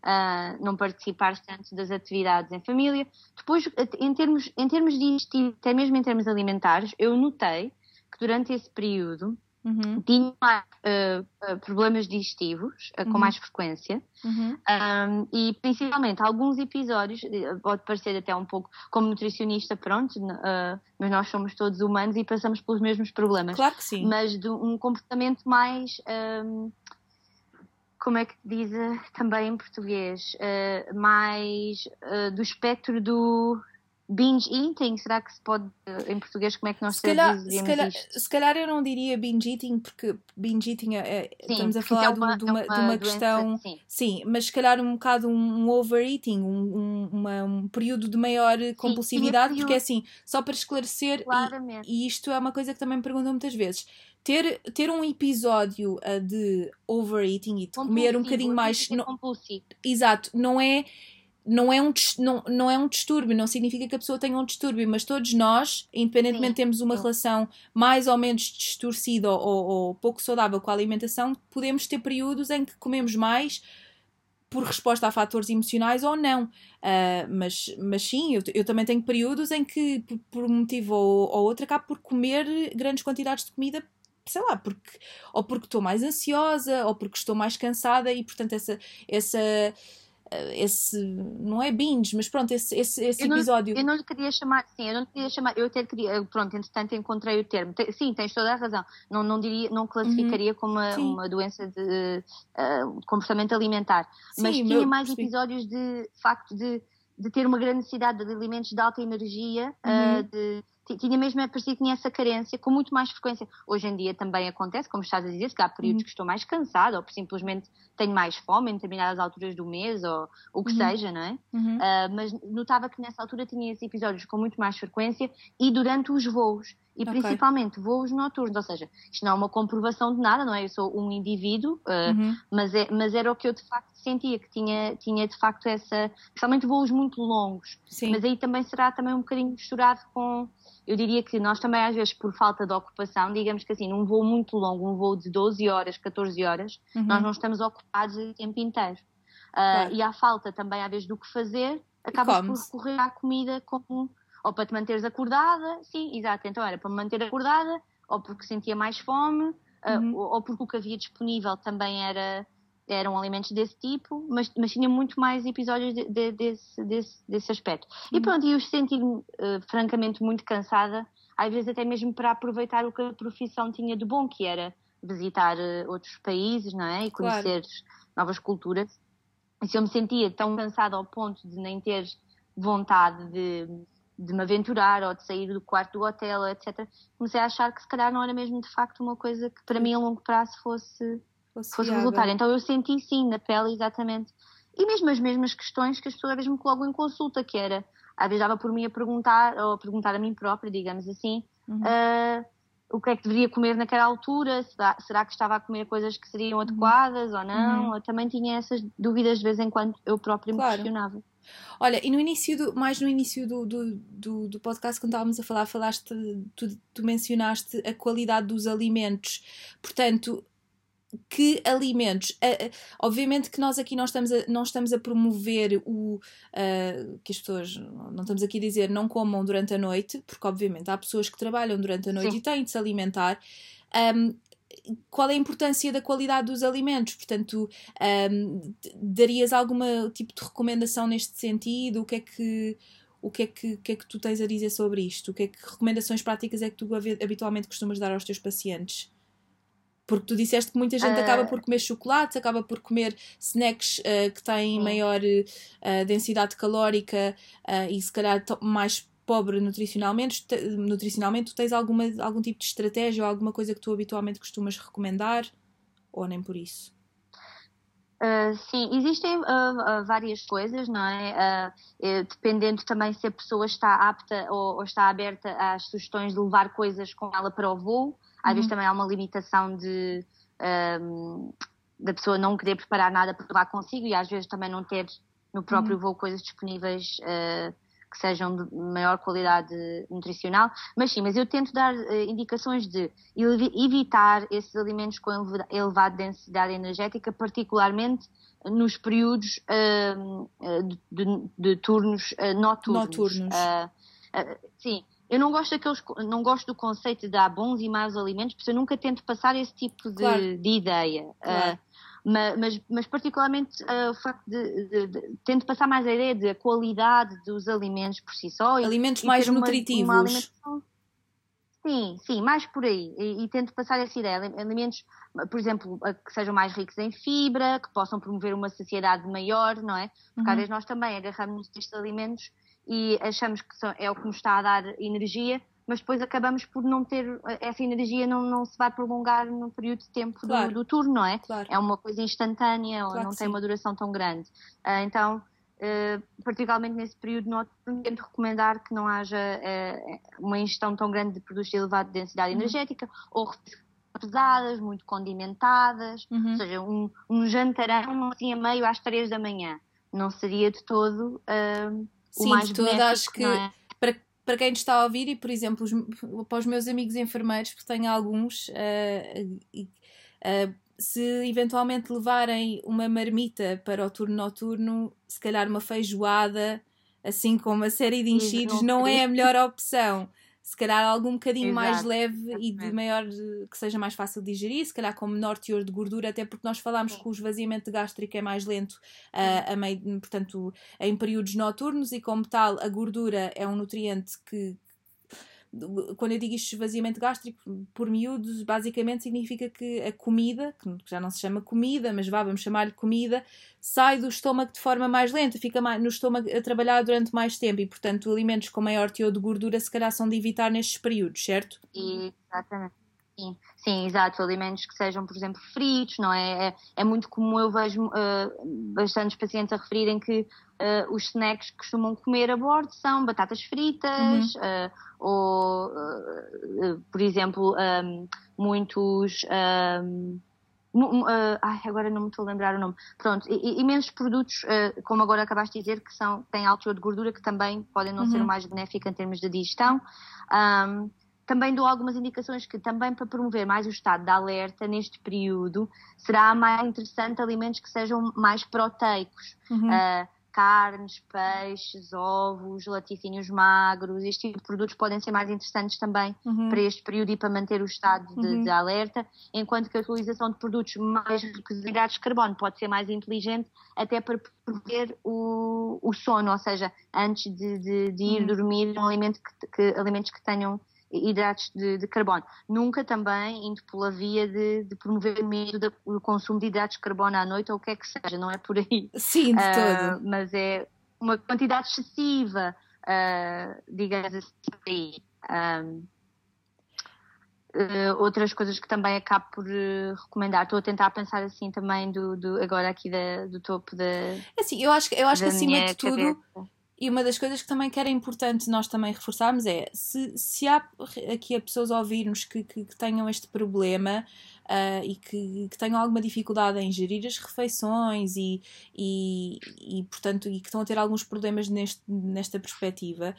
não participares tanto das atividades em família. Depois, em termos, em termos de até mesmo em termos alimentares, eu notei que durante esse período Uhum. Tinha uh, problemas digestivos uh, uhum. com mais frequência uhum. um, e principalmente alguns episódios, pode parecer até um pouco como nutricionista, pronto, mas nós somos todos humanos e passamos pelos mesmos problemas. Claro que sim. Mas de um comportamento mais. Um, como é que diz também em português? mais do espectro do binge eating, será que se pode, em português, como é que nós se calhar, se calhar, se calhar eu não diria binge eating, porque binge eating é, sim, estamos a falar é uma, de uma, é uma, de uma questão, sim. sim. mas se calhar um bocado um overeating, um, um, um período de maior compulsividade, sim, porque é assim, só para esclarecer, e, e, isto é uma coisa que também me perguntam muitas vezes, ter, ter um episódio uh, de overeating e de comer um bocadinho mais. Não, compulsivo. Exato, não é não é, um, não, não é um distúrbio, não significa que a pessoa tenha um distúrbio, mas todos nós, independentemente de termos uma relação mais ou menos distorcida ou, ou, pouco saudável com a alimentação, podemos ter períodos em que comemos mais por resposta a fatores emocionais ou não. Uh, mas, mas sim, eu, eu, também tenho períodos em que, por, por um motivo ou, ou outro, acabo por comer grandes quantidades de comida sei lá, porque ou porque estou mais ansiosa, ou porque estou mais cansada e portanto essa, essa esse não é binge, mas pronto, esse, esse, esse eu não, episódio. Eu não lhe queria chamar, sim, eu não lhe queria chamar, eu até queria, pronto, entretanto encontrei o termo. sim, tens toda a razão. Não, não diria, não classificaria uhum. como uma, uma, doença de uh, comportamento alimentar, sim, mas tinha meu, mais episódios de facto de, de ter uma grande necessidade de alimentos de alta energia, uhum. uh, de tinha mesmo, parecia que tinha essa carência com muito mais frequência. Hoje em dia também acontece, como estás a dizer, que há períodos uhum. que estou mais cansada ou simplesmente tenho mais fome em determinadas alturas do mês ou o que uhum. seja, não é? Uhum. Uh, mas notava que nessa altura tinha esses episódios com muito mais frequência e durante os voos. E okay. principalmente voos noturnos, ou seja, isto não é uma comprovação de nada, não é? Eu sou um indivíduo, uh, mas, é, mas era o que eu de facto sentia, que tinha, tinha de facto essa, principalmente voos muito longos. Sim. Mas aí também será também um bocadinho misturado com eu diria que nós também, às vezes, por falta de ocupação, digamos que assim, num voo muito longo, um voo de 12 horas, 14 horas, uhum. nós não estamos ocupados o tempo inteiro. Uh, claro. E há falta também, às vezes, do que fazer, acabas por recorrer à comida como ou para te manteres acordada, sim, exato, então era para me manter acordada, ou porque sentia mais fome, ah, uhum. uh, ou, ou porque o que havia disponível também era eram alimentos desse tipo, mas, mas tinha muito mais episódios de, de, desse, desse, desse aspecto. Uhum. E pronto, e eu senti-me uh, francamente muito cansada, às vezes até mesmo para aproveitar o que a profissão tinha de bom, que era visitar uh, outros países, não é? E conhecer claro. novas culturas. E se eu me sentia tão cansada ao ponto de nem ter vontade de, de me aventurar ou de sair do quarto do hotel, etc., comecei a achar que se calhar não era mesmo de facto uma coisa que para mim a longo prazo fosse fosse, fosse resultar. Então eu senti sim na pele exatamente. E mesmo as mesmas questões que as pessoas às vezes me colocam em consulta, que era, às vezes dava por mim a perguntar, ou a perguntar a mim própria, digamos assim, uhum. uh, o que é que deveria comer naquela altura, será, será que estava a comer coisas que seriam uhum. adequadas uhum. ou não? Uhum. Eu também tinha essas dúvidas de vez em quando eu própria me claro. questionava. Olha, e no início, do, mais no início do, do, do, do, podcast, quando estávamos a falar, falaste, tu, tu mencionaste a qualidade dos alimentos. Portanto, que alimentos. Obviamente que nós aqui não estamos a, não estamos a promover o uh, que as pessoas não estamos aqui a dizer não comam durante a noite, porque obviamente há pessoas que trabalham durante a noite Sim. e têm de se alimentar. Um, qual é a importância da qualidade dos alimentos? Portanto, um, darias algum tipo de recomendação neste sentido? O que é que o que é que, o que é que tu tens a dizer sobre isto? O que é que recomendações práticas é que tu habitualmente costumas dar aos teus pacientes? Porque tu disseste que muita gente uh... acaba por comer chocolates, acaba por comer snacks uh, que têm maior uh, densidade calórica e se calhar mais pobre nutricionalmente. Nutricionalmente, tu tens alguma, algum tipo de estratégia ou alguma coisa que tu habitualmente costumas recomendar? Ou nem por isso? Uh, sim, existem uh, uh, várias coisas, não é? dependendo também se a pessoa está apta ou, ou, está aberta às sugestões de levar coisas com ela para o voo. Às uhum. vezes também há uma limitação de um, da pessoa não querer preparar nada para levar consigo e às vezes também não ter no próprio uhum. voo coisas disponíveis uh, que sejam de maior qualidade nutricional. Mas sim, mas eu tento dar uh, indicações de evitar esses alimentos com elevada densidade energética, particularmente nos períodos uh, de, de, de, turnos noturnos. Noturnos. sim, eu não gosto daqueles, não gosto do conceito de dar bons e maus alimentos, porque eu nunca tento passar esse tipo de, claro. de ideia. Claro. Uh, mas, mas, particularmente uh, o facto de, de, de, tento passar mais a ideia de a qualidade dos alimentos por si só. Alimentos e, mais nutritivos. Uma, uma sim, sim, mais por aí. E, e, tento passar essa ideia. Alimentos, por exemplo, que sejam mais ricos em fibra, que possam promover uma saciedade maior, não é? Porque uhum. às vezes nós também agarramos estes alimentos e achamos que é o que nos está a dar energia, mas depois acabamos por não ter, essa energia não, não se vai prolongar no período de tempo claro. do, do, turno, não é? Claro. É uma coisa instantânea, claro ou não tem sim. uma duração tão grande. Uh, então, uh, particularmente nesse período noturno, tento recomendar que não haja uma ingestão tão grande de produtos de elevada densidade uhum. energética ou pesadas, muito condimentadas, uhum. ou seja, um, um jantarão assim a meio às três da manhã. Não seria de todo uh, Sim, o mais de todo acho que é? para, para quem está a ouvir e, por exemplo, os, para os meus amigos enfermeiros, porque tenho alguns, uh, uh, se eventualmente levarem uma marmita para o turno noturno, se calhar uma feijoada, assim com uma série de enchidos, não, não é a melhor opção se calhar algo um bocadinho Exato. mais leve e de maior que seja mais fácil de digerir, se calhar com menor teor de gordura, até porque nós falámos que o esvaziamento gástrico é mais lento a meio, portanto, em períodos noturnos e como tal a gordura é um nutriente que quando eu digo isto esvaziamento gástrico, por miúdos, basicamente significa que a comida, que já não se chama comida, mas vá, vamos chamar-lhe comida, sai do estômago de forma mais lenta, fica no estômago a trabalhar durante mais tempo e, portanto, alimentos com maior teor de gordura se calhar são de evitar nestes períodos, certo? Exatamente. Sim, sim, exato. Alimentos que sejam, por exemplo, fritos, não é? É, é muito comum, eu vejo uh, bastantes pacientes a referirem que uh, os snacks que costumam comer a bordo são batatas fritas, uhum. uh, ou, por exemplo, um, muitos. Um, Uh, ai, agora não me estou a lembrar o nome. Pronto, imensos produtos, uh, como agora acabaste de dizer, que são, têm alto de gordura, que também podem não uhum. ser o mais benéfico em termos de digestão. Um, também dou algumas indicações que também para promover mais o estado de alerta neste período será mais interessante alimentos que sejam mais proteicos. Uhum. Uh, carnes, peixes, ovos, laticínios magros, este tipo de produtos podem ser mais interessantes também uhum. para este período e para manter o estado de, uhum. de, alerta, enquanto que a utilização de produtos mais ricos em hidratos de carbono pode ser mais inteligente até para promover o, o sono, ou seja, antes de, de, de ir uhum. dormir, um alimento que, que, alimentos que tenham hidratos de, de, carbono. Nunca também indo pela via de, de promover medo do consumo de hidratos de carbono à noite ou o que é que seja, não é por aí. Sim, de uh, todo. Mas é uma quantidade excessiva, uh, digamos assim. Um, Uh, outras coisas que também acabo por uh, recomendar. Estou a tentar pensar assim também do, do agora aqui da, do topo da. É assim, eu acho, eu acho que acima de tudo cabeça. E uma das coisas que também que era importante nós também reforçarmos é se, se há aqui a pessoas a ouvir-nos que, que, que, tenham este problema uh, e que, que, tenham alguma dificuldade em gerir as refeições e, e, e, portanto, e que estão a ter alguns problemas neste, nesta perspectiva,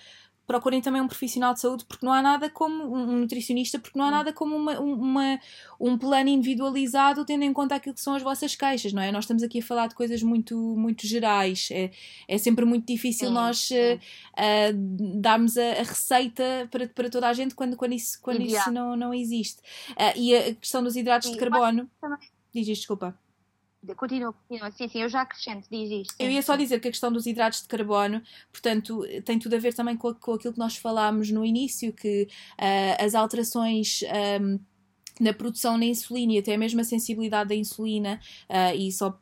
procurem também um profissional de saúde, porque não há nada como um nutricionista, porque não há nada como uma, uma, um plano individualizado tendo em conta aquilo que são as vossas queixas, não é? Nós estamos aqui a falar de coisas muito, muito gerais, é, é sempre muito difícil sim, nós sim. Uh, uh, darmos a, a, receita para, para toda a gente quando, quando isso, quando isso não, não existe. Uh, e a questão dos hidratos sim, de carbono. Diz isto, desculpa. Continua, continua. Sim, sim, eu já acrescento, diz isto. Eu ia só dizer que a questão dos hidratos de carbono, portanto, tem tudo a ver também com, com aquilo que nós falámos no início, que uh, as alterações. Um, na produção da insulina e até mesmo a sensibilidade da insulina, uh, e só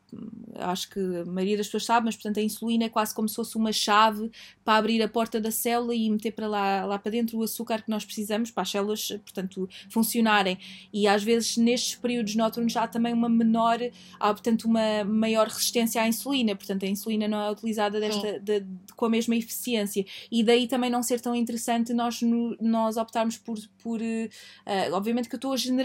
acho que a maioria das pessoas sabe, mas portanto a insulina é quase como se fosse uma chave para abrir a porta da célula e meter para lá, lá para dentro o açúcar que nós precisamos para as células, portanto, funcionarem. E às vezes nestes períodos noturnos há também uma menor, há portanto uma maior resistência à insulina, portanto a insulina não é utilizada desta, de, de, com a mesma eficiência. E daí também não ser tão interessante nós, nós optarmos por, por uh, obviamente que eu estou a generalizar,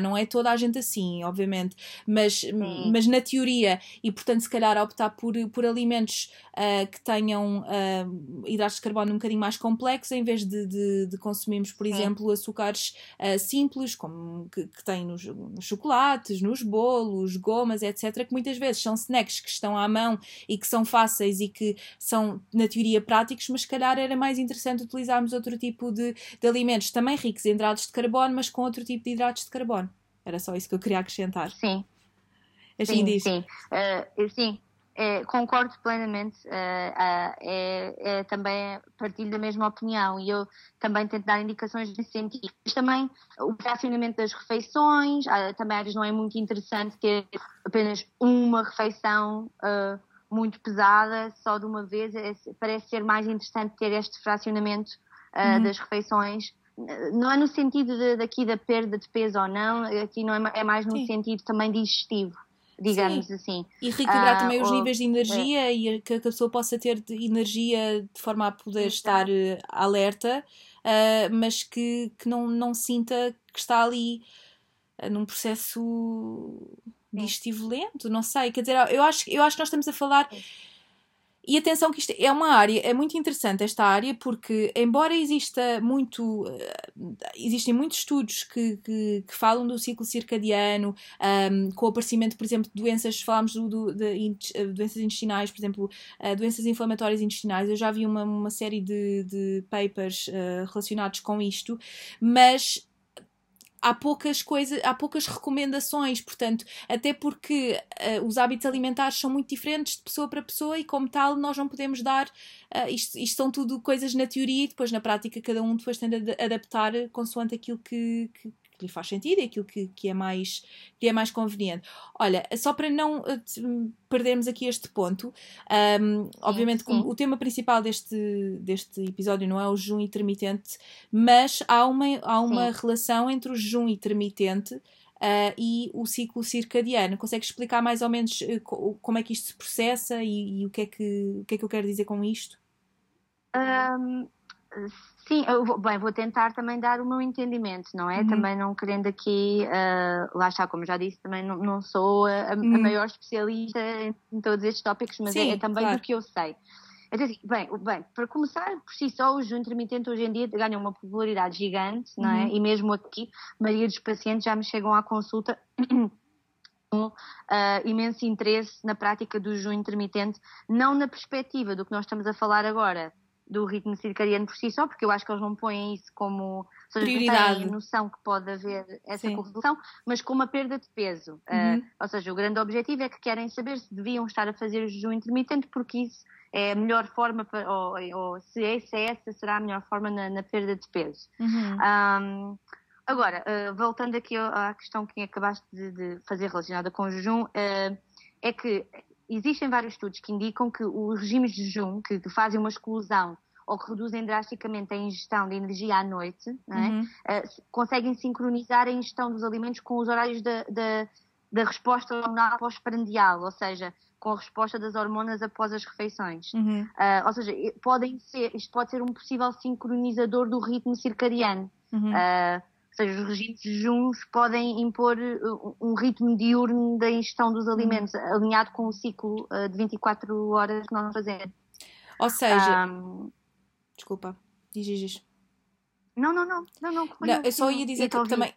não é toda a gente assim, obviamente, mas, mas na teoria e, portanto, se calhar optar por, por alimentos uh, que tenham uh, hidratos de carbono um bocadinho mais complexos, em vez de, de, de consumirmos, por Sim. exemplo, açúcares uh, simples, como que, que tem nos, nos, chocolates, nos bolos, gomas, etc., que muitas vezes são snacks que estão à mão e que são fáceis e que são, na teoria, práticos, mas se calhar era mais interessante utilizarmos outro tipo de, de alimentos, também ricos em hidratos de carbono, mas com outro tipo de hidratos de carbono. Era só isso que eu queria acrescentar. Sim, Assim sim, diz. Sim, uh, sim. É, concordo plenamente, uh, é, é, também partilho da mesma opinião e eu também tento dar indicações nesse sentido. Mas também o fracionamento das refeições, uh, também às vezes não é muito interessante ter apenas uma refeição muito pesada só de uma vez, é, parece ser mais interessante ter este fracionamento uhum. das refeições não é no sentido de, daqui da perda de peso ou não, aqui não é, é mais no Sim. sentido também digestivo digamos Sim. assim. E reequilibrar uh, também os níveis de energia é. e que a pessoa possa ter energia de forma a poder estar uh, alerta, uh, mas que, que não, não sinta que está ali num processo digestivo lento, não sei, quer dizer, eu acho, eu acho que nós estamos a falar. Sim e atenção que isto é uma área, é muito interessante esta área, porque embora exista muito, eh, existem muitos estudos que, que, que falam do ciclo circadiano, um, com o aparecimento, por exemplo, de doenças, falámos do, do, de, eh, doenças intestinais, por exemplo, uh, doenças inflamatórias intestinais, eu já vi uma, uma série de, de papers uh, relacionados com isto, mas há poucas coisas, há poucas recomendações, portanto, até porque uh, os hábitos alimentares são muito diferentes de pessoa para pessoa e, como tal, nós não podemos dar. Uh, isto, isto são tudo coisas na teoria e depois na prática cada um depois tem de adaptar consoante aquilo que, que, que lhe faz sentido e aquilo que, que, é mais, que é mais conveniente. Olha, só para não uh, perdermos aqui este ponto, um, obviamente sim. o tema principal deste, deste episódio não é o jejum intermitente, mas há uma, há uma relação entre o jejum intermitente Uh, e o ciclo circadiano. Consegues explicar mais ou menos uh, como é que isto se processa e, e, o, que é que, o que é que eu quero dizer com isto? Um, Sim, eu vou, bem, vou tentar também dar o meu entendimento, não é? Uhum. Também não querendo aqui, uh, lá está, como já disse, também não, não sou a, uhum. a, maior especialista em, todos estes tópicos, mas Sim, é, é, também claro. do que eu sei. Então, assim, bem, bem, para começar, por si só, o jejum intermitente hoje em dia ganha uma popularidade gigante, não é? Uhum. E mesmo aqui, a maioria dos pacientes já me chegam à consulta [CLEARS THROAT] com uh, imenso interesse na prática do jejum intermitente, não na perspectiva do que nós estamos a falar agora, do ritmo circadiano por si só, porque eu acho que eles não põem isso como seja, prioridade. Têm noção que pode haver essa Sim. correlação, mas com uma perda de peso. Uhum. Uh, ou seja, o grande objetivo é que querem saber se deviam estar a fazer jejum intermitente, porque isso é a melhor forma, para, ou, ou se, é, se é essa será a melhor forma na, na perda de peso. Uhum. Um, agora, uh, voltando aqui à questão que acabaste de, de fazer relacionada com o jejum, uh, é que existem vários estudos que indicam que os regimes de jejum, que, que fazem uma exclusão ou que reduzem drasticamente a ingestão de energia à noite, é? uhum. uh, conseguem sincronizar a ingestão dos alimentos com os horários da, da, da resposta hormonal pós-prandial, ou seja, com a resposta das hormonas após as refeições. Uhum. Uh, ou seja, podem ser, isto pode ser um possível sincronizador do ritmo circadiano. Uhum. Uh, ou seja, os regimes de jejuns podem impor um ritmo diurno da ingestão dos alimentos, uhum. alinhado com o ciclo uh, de 24 horas que nós fazemos. Ou seja, um, desculpa, diz, diz. Não, não, não, não, não, não eu só ia dizer que também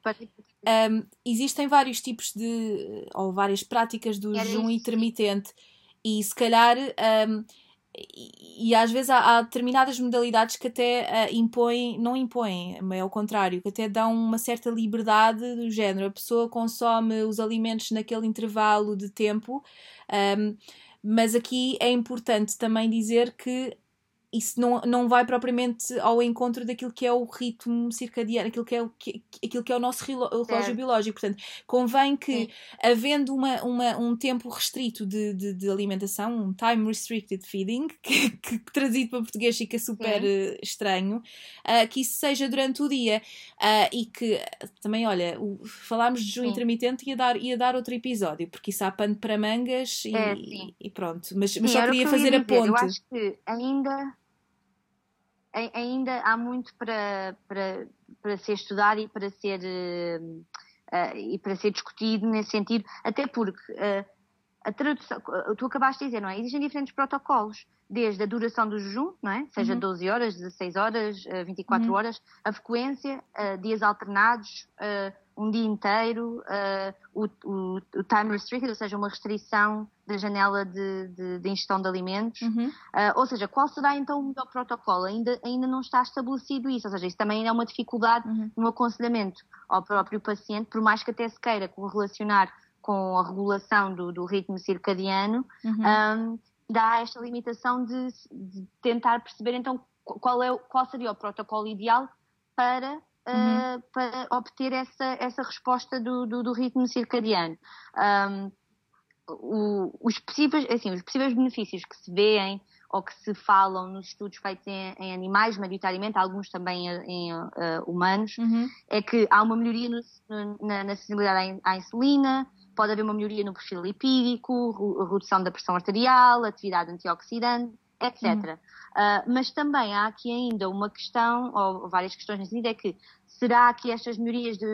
um, existem vários tipos de, ou várias práticas do jejum intermitente e se calhar um, e, às vezes há, há, determinadas modalidades que até uh, impõem, não impõem, é ao contrário, que até dão uma certa liberdade do género. A pessoa consome os alimentos naquele intervalo de tempo, um, mas aqui é importante também dizer que isso não, não vai propriamente ao encontro daquilo que é o ritmo circadiano, aquilo que é o, que, aquilo que é o nosso relógio biológico. Portanto, convém que, Sim. havendo uma, uma, um tempo restrito de, de, de, alimentação, um time restricted feeding, [LAUGHS] que, que, que trazido para português fica super uh, estranho, uh, que isso seja durante o dia uh, e que também, olha, o, falámos de junho intermitente ia dar, ia dar outro episódio, porque isso há pano para mangas e, é, e pronto. Mas, mas só queria fazer a ponte. Eu acho que ainda ainda há muito para, para, para ser estudado e para ser, uh, e para ser discutido nesse sentido, até porque uh, a tradução, tu acabaste de dizer, não é? Existem diferentes protocolos, desde a duração do jejum, não é? Seja uhum. 12 horas, 16 horas, 24 uhum. horas, a frequência, dias alternados, um dia inteiro, uh, o, o, o, time restricted, ou seja, uma restrição da janela de, de, de ingestão de alimentos. Uhum. Uh, ou seja, qual será então o melhor protocolo? Ainda, ainda não está estabelecido isso, ou seja, isso também é uma dificuldade uhum. no aconselhamento ao próprio paciente, por mais que até se queira correlacionar com a regulação do, do ritmo circadiano, uhum. um, dá esta limitação de, de, tentar perceber então qual, é, qual seria o protocolo ideal para uhum. uh, para obter essa, essa resposta do, do, do ritmo circadiano. Um, o, os, possíveis, assim, os possíveis benefícios que se veem ou que se falam nos estudos feitos em, em animais, maioritariamente, alguns também em, em uh, humanos, uhum. é que há uma melhoria no, na, na sensibilidade à, à insulina, pode haver uma melhoria no perfil lipídico, redução da pressão arterial, atividade antioxidante, etc. Uhum. Uh, mas também há aqui ainda uma questão, ou várias questões nesse sentido, é que será que estas melhorias de,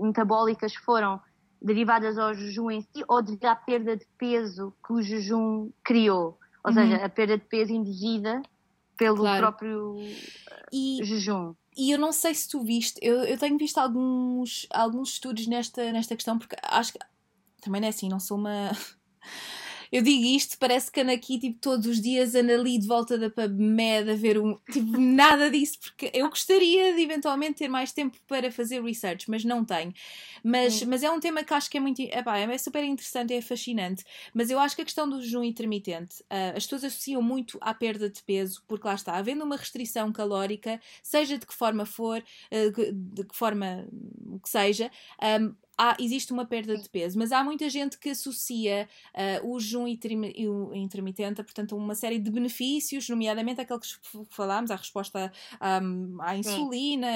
metabólicas foram derivadas ao jejum em si ou devido à perda de peso que o jejum criou? Ou uhum. seja, a perda de peso induzida pelo claro. próprio e, jejum. E eu não sei se tu viste, eu, eu tenho visto alguns, alguns estudos nesta, nesta questão, porque acho que também não é assim, não sou uma [LAUGHS] eu digo isto, parece que ando aqui tipo, todos os dias ando ali de volta da PubMed a ver um. Tipo, nada disso, porque eu gostaria de eventualmente ter mais tempo para fazer research, mas não tenho. Mas, mas é um tema que acho que é muito. Epá, é super interessante, é fascinante. Mas eu acho que a questão do jejum intermitente, uh, as pessoas associam muito à perda de peso, porque lá está, havendo uma restrição calórica, seja de que forma for, uh, de que forma que seja, um, há, existe uma perda de peso, mas há muita gente que associa uh, o jejum intermitente, portanto, a uma série de benefícios, nomeadamente aqueles que falámos, a resposta um, à insulina,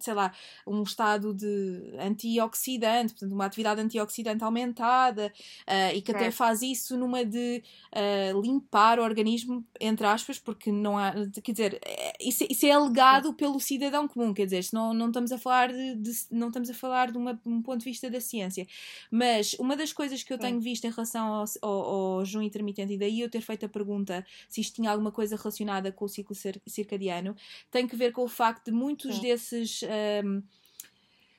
sei lá, um estado de antioxidante, portanto, uma atividade antioxidante aumentada, uh, e que até faz isso numa de uh, limpar o organismo, entre aspas, porque não há, quer dizer, isso, isso é alegado pelo cidadão comum, quer dizer, não, não estamos a falar de, de não estamos a falar de uma, um ponto de vista da ciência. Mas uma das coisas que eu tenho visto em relação ao, ao, ao jejum intermitente, e daí eu ter feito a pergunta se isto tinha alguma coisa relacionada com o ciclo circadiano, tem que ver com o facto de muitos Sim. desses. Um,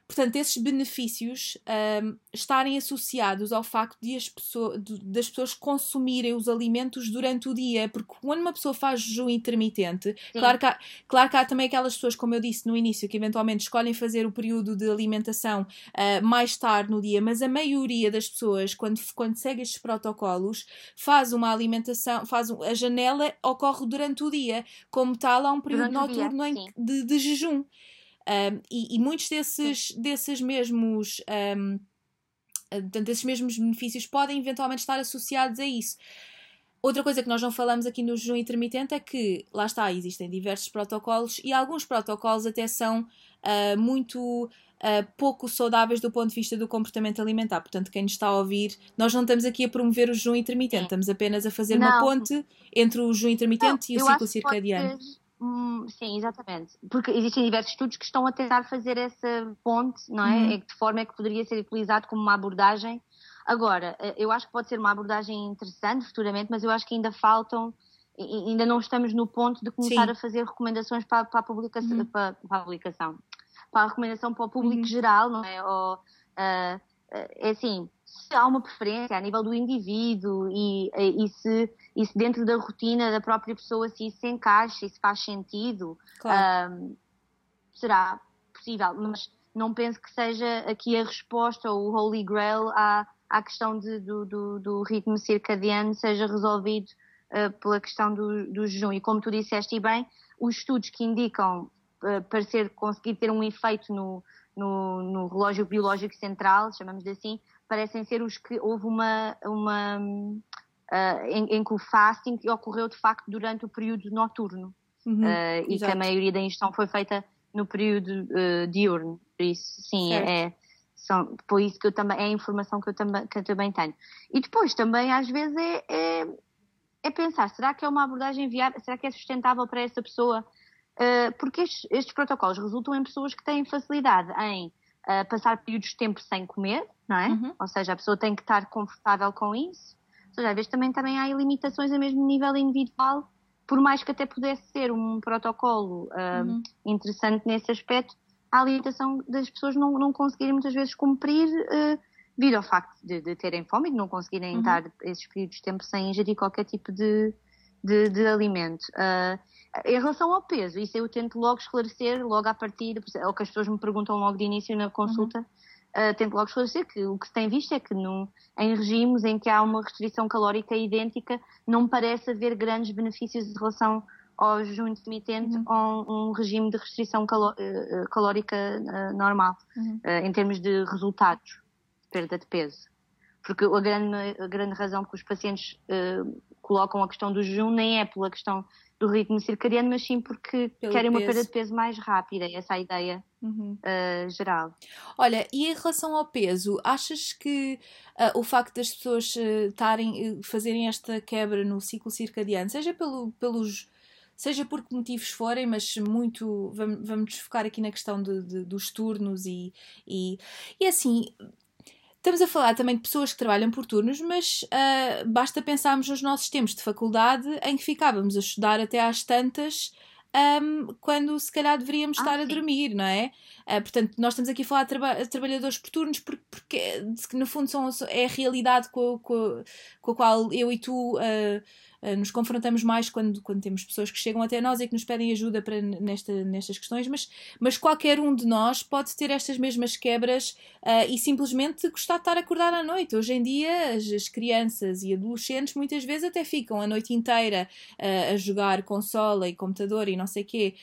Portanto, esses benefícios um, estarem associados ao facto de as pessoas, de, das pessoas consumirem os alimentos durante o dia, porque quando uma pessoa faz jejum intermitente, claro que, há, claro que há também aquelas pessoas, como eu disse no início, que eventualmente escolhem fazer o período de alimentação uh, mais tarde no dia, mas a maioria das pessoas, quando, quando segue estes protocolos, faz uma alimentação, faz um, a janela ocorre durante o dia, como tal, há um período noturno de, de jejum. Um, e, e, muitos desses, desses mesmos. Um, portanto, esses mesmos benefícios podem eventualmente estar associados a isso. Outra coisa que nós não falamos aqui no jejum intermitente é que, lá está, existem diversos protocolos e alguns protocolos até são uh, muito uh, pouco saudáveis do ponto de vista do comportamento alimentar. Portanto, quem nos está a ouvir, nós não estamos aqui a promover o jejum intermitente, estamos apenas a fazer não. uma ponte entre o jejum intermitente não, e o ciclo circadiano. Hum, sim, exatamente. Porque existem diversos estudos que estão a tentar fazer essa ponte, não é? Uhum. De que forma é que poderia ser utilizado como uma abordagem. Agora, eh, eu acho que pode ser uma abordagem interessante futuramente, mas eu acho que ainda faltam, ainda não estamos no ponto de começar sim. a fazer recomendações para, para a publicação, uhum. para, para, a publicação, para a recomendação para o público uhum. geral, não é? Ou, uh, é assim, se há uma preferência a nível do indivíduo e, e, se, e se dentro da rotina da própria pessoa se isso se encaixa e se faz sentido, claro. um, será possível. Mas não penso que seja aqui a resposta ou o Holy Grail à, à questão de, do, do, do, ritmo circadiano seja resolvido uh, pela questão do, do jejum. E como tu disseste bem, os estudos que indicam uh, parecer conseguir ter um efeito no, no, no relógio biológico central, chamamos assim, parecem ser os que houve uma, uma uh, em, em, que o fasting ocorreu de facto durante o período noturno uhum, uh, e que a maioria da ingestão foi feita no período uh, diurno. Por isso, sim, é, são, por isso que eu também, é a informação que eu, também, que eu também tenho. E depois também às vezes é, é, é pensar, será que é uma abordagem viável, será que é sustentável para essa pessoa? Uh, porque estes, estes, protocolos resultam em pessoas que têm facilidade em uh, passar períodos de tempo sem comer, não é? Uhum. Ou seja, a pessoa tem que estar confortável com isso. Ou seja, às vezes também, também há limitações a mesmo nível individual, por mais que até pudesse ser um protocolo uh, uhum. interessante nesse aspecto, há a limitação das pessoas não, não conseguirem muitas vezes cumprir uh, devido ao facto de, de, terem fome e de não conseguirem uhum. estar esses períodos de tempo sem ingerir qualquer tipo de, de, de alimento. Uh, em relação ao peso, isso eu tento logo esclarecer, logo à partida, é o que as pessoas me perguntam logo de início na consulta, uhum uh, tento logo esclarecer que o que se tem visto é que no, em regimes em que há uma restrição calórica idêntica, não parece haver grandes benefícios em relação ao jejum intermitente uhum. ou um regime de restrição calo, uh, calórica uh, normal, uhum. em termos de resultados, de perda de peso. Porque a grande, a grande razão que os pacientes colocam a questão do jejum nem é pela questão do ritmo circadiano, mas sim porque Pelo querem peso. uma perda de peso mais rápida, essa é a ideia uhum. uh, geral. Olha, e em relação ao peso, achas que uh, o facto das pessoas estarem, uh, fazerem esta quebra no ciclo circadiano, seja pelo, pelos seja por que motivos forem, mas muito vamos, vamos focar aqui na questão de, de, dos turnos e, e, e assim Estamos a falar também de pessoas que trabalham por turnos, mas uh, basta pensarmos nos nossos tempos de faculdade em que ficávamos a estudar até às tantas um, quando se calhar deveríamos ah, estar sim. a dormir, não é? Uh, portanto, nós estamos aqui a falar de, traba trabalhadores por turnos porque, porque, no fundo são, é a realidade com, com, com a qual eu e tu uh, nos confrontamos mais quando, quando temos pessoas que chegam até nós e que nos pedem ajuda para nesta, nestas questões, mas, mas qualquer um de nós pode ter estas mesmas quebras e simplesmente gostar de estar acordado à noite. Hoje em dia, as, as crianças e adolescentes muitas vezes até ficam a noite inteira a jogar consola e computador e não sei o quê,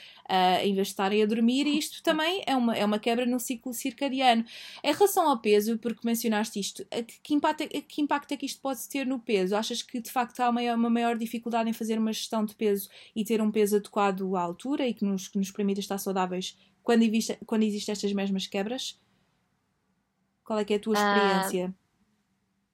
em vez de estarem a dormir, e isto também é uma, é uma quebra no ciclo circadiano. Em relação ao peso, porque mencionaste isto, que impacto, que impacto é que isto pode ter no peso? Achas que de facto há uma, uma maior dificuldade em fazer uma gestão de peso e ter um peso adequado à altura e que nos, que nos permita estar saudáveis quando, existe, quando existem estas mesmas quebras? Qual é que é a tua ah, experiência?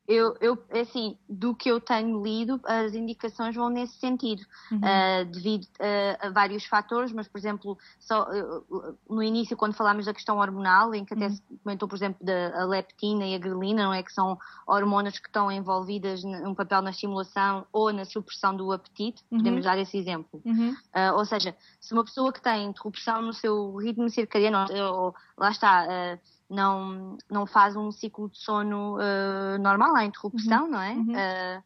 Eu, eu, é assim, do que eu tenho lido, as indicações vão nesse sentido, uhum. uh, devido uh, a vários fatores, mas, por exemplo, só, uh, no início, quando falámos da questão hormonal, em que até uhum. se comentou, por exemplo, da leptina e a grelina, não é? Que são hormonas que estão envolvidas num papel na estimulação ou na supressão do apetite, uhum. podemos dar esse exemplo. Uhum. ou seja, se uma pessoa que tem interrupção no seu ritmo circadiano, ou, lá está não, não faz um ciclo de sono uh, normal, há interrupção, uhum. não é? Uhum. Uh,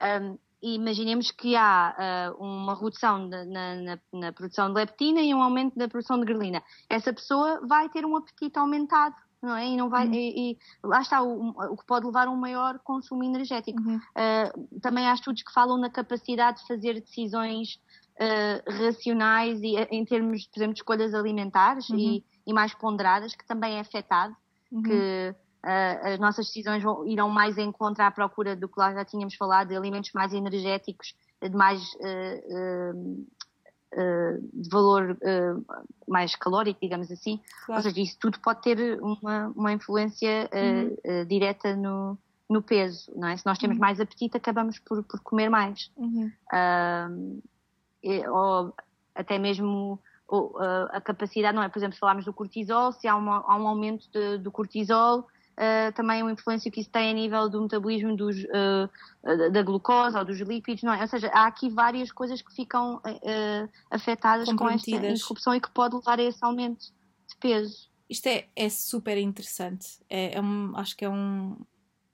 eh, um, imaginemos que há uh, uma redução de, na, na, na, produção de leptina e um aumento da produção de grelina. Essa pessoa vai ter um apetite aumentado, não é? E, não vai, uhum. e, e lá está o, o, que pode levar a um maior consumo energético. Uhum. Uh, também há estudos que falam na capacidade de fazer decisões uh, racionais e em termos, por exemplo, de escolhas alimentares uhum e mais ponderadas, que também é afetado, uhum. que uh, as nossas decisões vão, irão mais em contra à procura do que lá já tínhamos falado, de alimentos mais energéticos, de mais uh, uh, de valor mais calórico, digamos assim. Claro. Ou seja, isso tudo pode ter uma, uma influência uhum. direta no, no peso, não é? Se nós temos uhum. mais apetite, acabamos por, por comer mais. Uhum. ou até mesmo a capacidade, não é? Por exemplo, se falarmos do cortisol, se há, uma, há um aumento de, do cortisol, uh, também uma influência que isso tem a nível do metabolismo dos, uh, da glucose ou dos lípidos, não é? Ou seja, há aqui várias coisas que ficam uh, afetadas com esta interrupção e que pode levar a esse aumento de peso. Isto é, é super interessante. É, é um, acho que é um,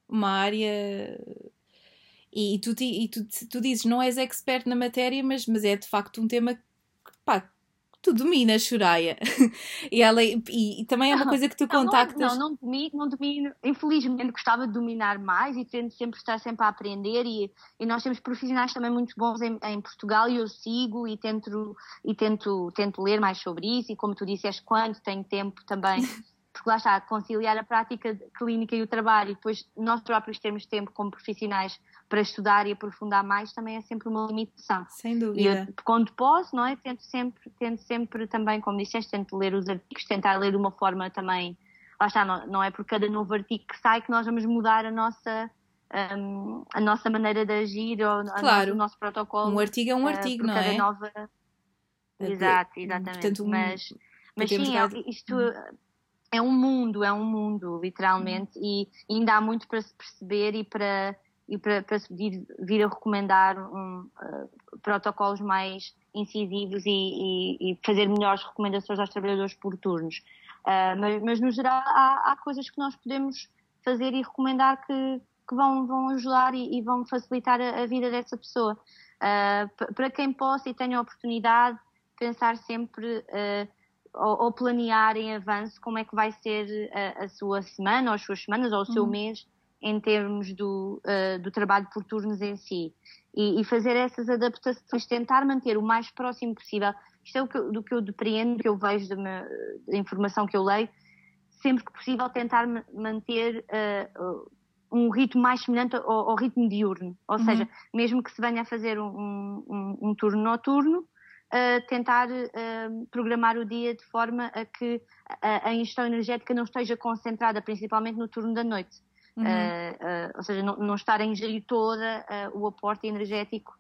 uma área e, tu, e tu, tu dizes, não és expert na matéria, mas, mas é de facto um tema que, pá, tu dominas, Soraya. [LAUGHS] e, ela, e, e, também é uma coisa que tu não, contactas. Não, não, não domino, não domino. Infelizmente gostava de dominar mais e tento sempre estar sempre a aprender e, e nós temos profissionais também muito bons em, em, Portugal e eu sigo e tento, e tento, tento ler mais sobre isso e como tu disseste, quando tenho tempo também [LAUGHS] porque lá está, conciliar a prática clínica e o trabalho e depois nós próprios termos tempo como profissionais para estudar e aprofundar mais também é sempre uma limitação. Sem dúvida. E eu, quando posso, não é? Tento sempre, tento sempre também, como disseste, tento ler os artigos, tentar ler de uma forma também, lá está, não, não é por cada novo artigo que sai que nós vamos mudar a nossa um, a nossa maneira de agir ou claro. o nosso protocolo. Um artigo é um eh, artigo, uh, não é? Nova... Exato, exatamente. Portanto, um... Mas, mas sim, é, isto é um mundo, é um mundo, literalmente, uhum. e ainda há muito para se perceber e para, e para, para vir, vir a recomendar um, uh, protocolos mais incisivos e, e, e, fazer melhores recomendações aos trabalhadores por turnos. Uh, mas, mas, no geral, há, há, coisas que nós podemos fazer e recomendar que, que vão, vão ajudar e, e vão facilitar a, a, vida dessa pessoa. Uh, para quem possa e tenha a oportunidade, pensar sempre ou, ou, planear em avanço como é que vai ser a, a, sua semana, ou as suas semanas, ou o seu uhum. mês em termos do, uh, do trabalho por turnos em si. E, e, fazer essas adaptações, tentar manter o mais próximo possível. Isto é o que, do que eu depreendo, que eu vejo da, informação que eu leio, sempre que possível tentar manter uh, um ritmo mais semelhante ao, ao ritmo diurno. Ou uhum. seja, mesmo que se venha a fazer um, um, um turno noturno, uh, tentar uh, programar o dia de forma a que a, a, ingestão energética não esteja concentrada principalmente no turno da noite. Uhum. Uh, ou seja, não, não, estar a ingerir toda o aporte energético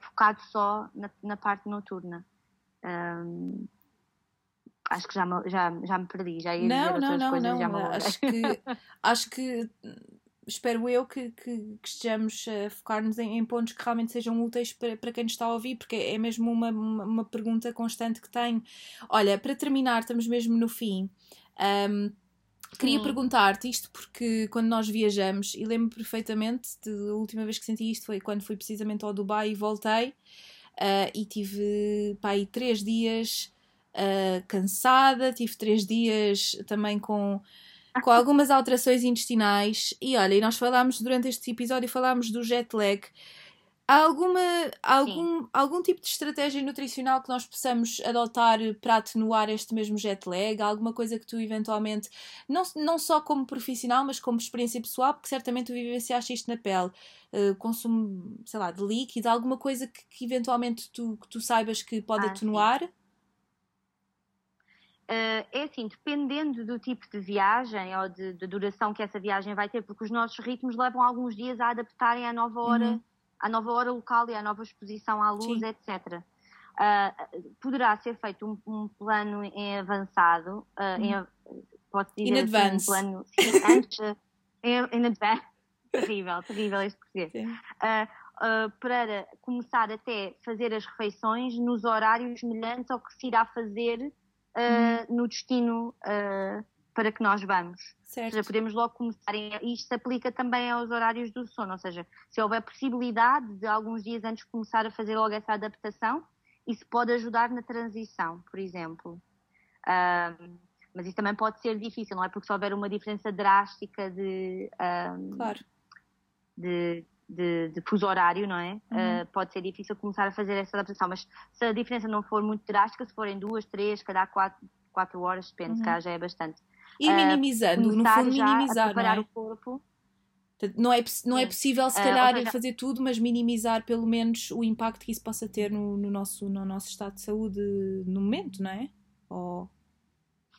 focado só na, na parte noturna. Um, acho que já me, já, já me perdi, já ia não, dizer não, não, coisas, não, já me acho que acho que espero eu que, que, que estejamos a focar-nos em, em, pontos que realmente sejam úteis para, para quem nos está a ouvir, porque é mesmo uma, uma, uma pergunta constante que tenho. Olha, para terminar, estamos mesmo no fim. Um, Queria perguntar-te isto porque quando nós viajamos, e lembro perfeitamente da última vez que senti isto foi quando fui precisamente ao Dubai e voltei uh, e tive pá, aí três dias uh, cansada, tive três dias também com, com [LAUGHS] algumas alterações intestinais e olha, e nós falámos durante este episódio falámos do jet lag Há alguma, algum, algum tipo de estratégia nutricional que nós possamos adotar para atenuar este mesmo jet lag? Alguma coisa que tu eventualmente, não, não só como profissional, mas como experiência pessoal, porque certamente tu vivenciaste isto na pele, uh, consumo, sei lá, de líquido, alguma coisa que, que eventualmente tu, que tu saibas que pode ah, atenuar? Uh, é assim, dependendo do tipo de viagem ou de, de, duração que essa viagem vai ter, porque os nossos ritmos levam alguns dias a adaptarem à nova hora. Uhum à nova hora local e à nova exposição à luz, Sim. etc. Uh, ah, poderá ser feito um, um plano em avançado, uh, em, hum. pode dizer in assim, um plano [LAUGHS] sim, antes, em, in advance, terrível, terrível este português, uh, para começar até fazer as refeições nos horários semelhantes ao que se irá fazer hum. no destino para que nós vamos. Certo. Ou seja, podemos logo começar. E isto se aplica também aos horários do sono, ou seja, se houver possibilidade de alguns dias antes começar a fazer logo essa adaptação, isso pode ajudar na transição, por exemplo. Um, mas isso também pode ser difícil, não é? Porque se houver uma diferença drástica de, um, claro. de, de, de, fuso horário, não é? Uhum. Uh, pode ser difícil começar a fazer essa adaptação, mas se a diferença não for muito drástica, se forem duas, três, cada quatro, quatro horas, depende, uhum. calhar já é bastante. E minimizando, uh, no fundo minimizar, não é? o corpo. Não é, não é possível, se ah, calhar, uh, seja, fazer tudo, mas minimizar pelo menos o impacto que isso possa ter no, no, nosso, no nosso estado de saúde no momento, não é? Ou...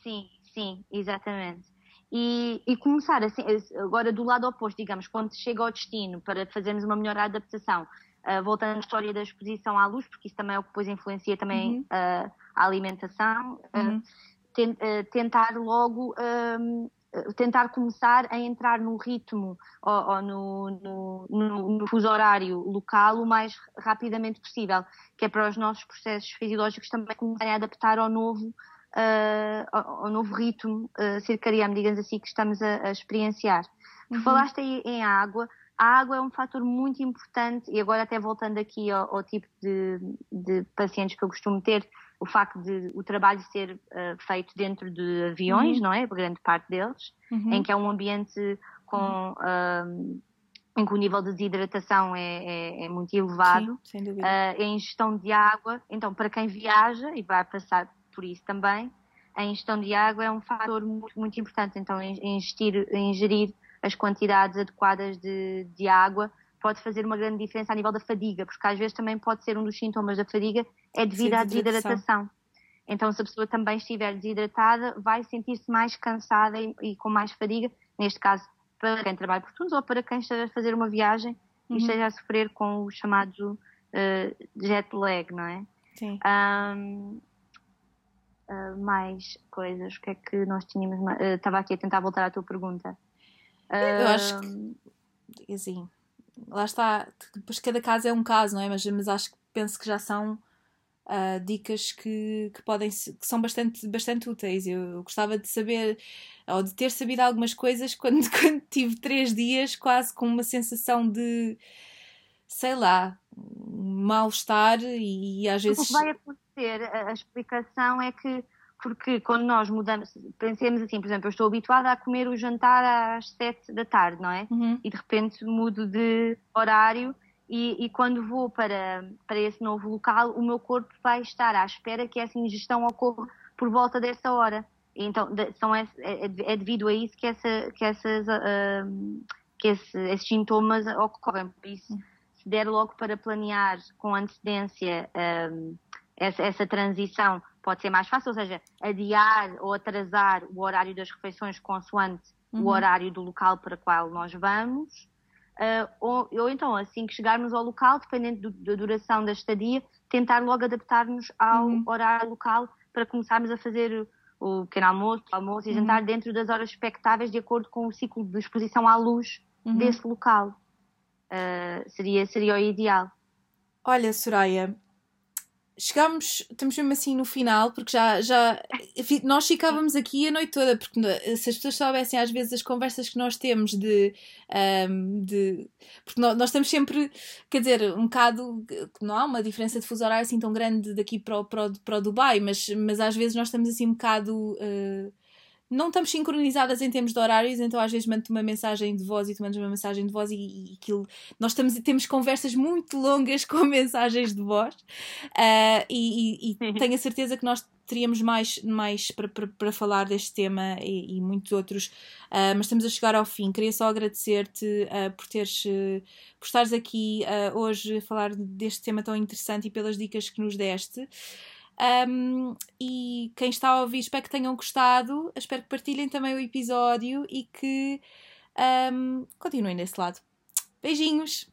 Sim, sim, exatamente. E, e, começar assim, agora do lado oposto, digamos, quando chega ao destino para fazermos uma melhor adaptação, uh, voltando à história da exposição à luz, porque isso também é o que depois influencia também uhum. uh, a alimentação. Uhum eh, tentar logo um, ehm, tentar começar a entrar no ritmo ou, ou no, no, no, no, fuso horário local o mais rapidamente possível, que é para os nossos processos fisiológicos também começarem a adaptar ao novo, uh, ao, ao, novo ritmo uh, circadiano, digamos assim, que estamos a, a experienciar. Uhum. Falaste aí em água, a água é um fator muito importante, e agora até voltando aqui ao, ao tipo de, de pacientes que eu costumo ter, o facto de o trabalho ser uh, feito dentro de aviões, uhum. não é? Por grande parte deles, uhum. em que é um ambiente com. Uh, em que o nível de desidratação é, é, é muito elevado, Sim, sem dúvida. Uh, a ingestão de água, então para quem viaja e vai passar por isso também, a ingestão de água é um fator muito, muito importante, então ingerir, ingerir as quantidades adequadas de, de água pode fazer uma grande diferença a nível da fadiga, porque às vezes também pode ser um dos sintomas da fadiga é devido à desidratação. Então, se a pessoa também estiver desidratada, vai sentir-se mais cansada e, e, com mais fadiga, neste caso, para quem trabalha por turnos ou para quem esteja a fazer uma viagem uhum. e esteja a sofrer com o chamado uh, jet lag, não é? Sim. Um, uh, eh, mais coisas, o que é que nós tínhamos? Uh, estava aqui a tentar voltar à tua pergunta. Eu acho que, assim, lá está, depois cada caso é um caso, não é? Mas, mas acho que penso que já são uh, dicas que, que podem que são bastante, bastante úteis. Eu gostava de saber ou de ter sabido algumas coisas [LAUGHS] quando, quando tive três dias quase com uma sensação de sei lá, mal-estar e, e às vezes. O que vai acontecer, a explicação é que porque quando nós mudamos, pensemos assim, por exemplo, eu estou habituada a comer o jantar às sete da tarde, não é? Uhum. E de repente mudo de horário e, e, quando vou para, para esse novo local, o meu corpo vai estar à espera que essa ingestão ocorra por volta dessa hora. Então, são, é, é, é, devido a isso que, essa, que, essas, uh, que esse, esses sintomas ocorrem. Por isso, se der logo para planear com antecedência uh, essa, essa transição, pode ser mais fácil, ou seja, adiar ou atrasar o horário das refeições consoante uhum. o horário do local para o qual nós vamos Uh, ou, ou, então, assim que chegarmos ao local, dependendo do, da duração da estadia, tentar logo adaptar-nos ao uhum. horário local para começarmos a fazer o pequeno almoço, o almoço e uhum. jantar dentro das horas expectáveis de acordo com o ciclo de exposição à luz uhum. desse local. Uh, seria, seria o ideal. Olha, Soraya, chegámos, estamos mesmo assim no final, porque já, já nós ficávamos aqui a noite toda, porque se as pessoas soubessem às vezes as conversas que nós temos de. Um, de porque nós, nós, estamos sempre, quer dizer, um bocado. Não há uma diferença de fuso horário assim tão grande daqui para o, para o, para o Dubai, mas, mas às vezes nós estamos assim um bocado. Uh, não estamos sincronizadas em termos de horários, então às vezes mando uma mensagem de voz e tu mandas uma mensagem de voz e, e aquilo. Nós estamos, temos conversas muito longas [LAUGHS] com mensagens de voz uh, e, e, e tenho a certeza que nós teríamos mais, mais para falar deste tema e, e muitos outros, uh, mas estamos a chegar ao fim. Queria só agradecer-te uh, por teres por estares aqui hoje a falar deste tema tão interessante e pelas dicas que nos deste. Um, e quem está a ouvir, espero que tenham gostado, espero que partilhem também o episódio e que um, continuem nesse lado. Beijinhos!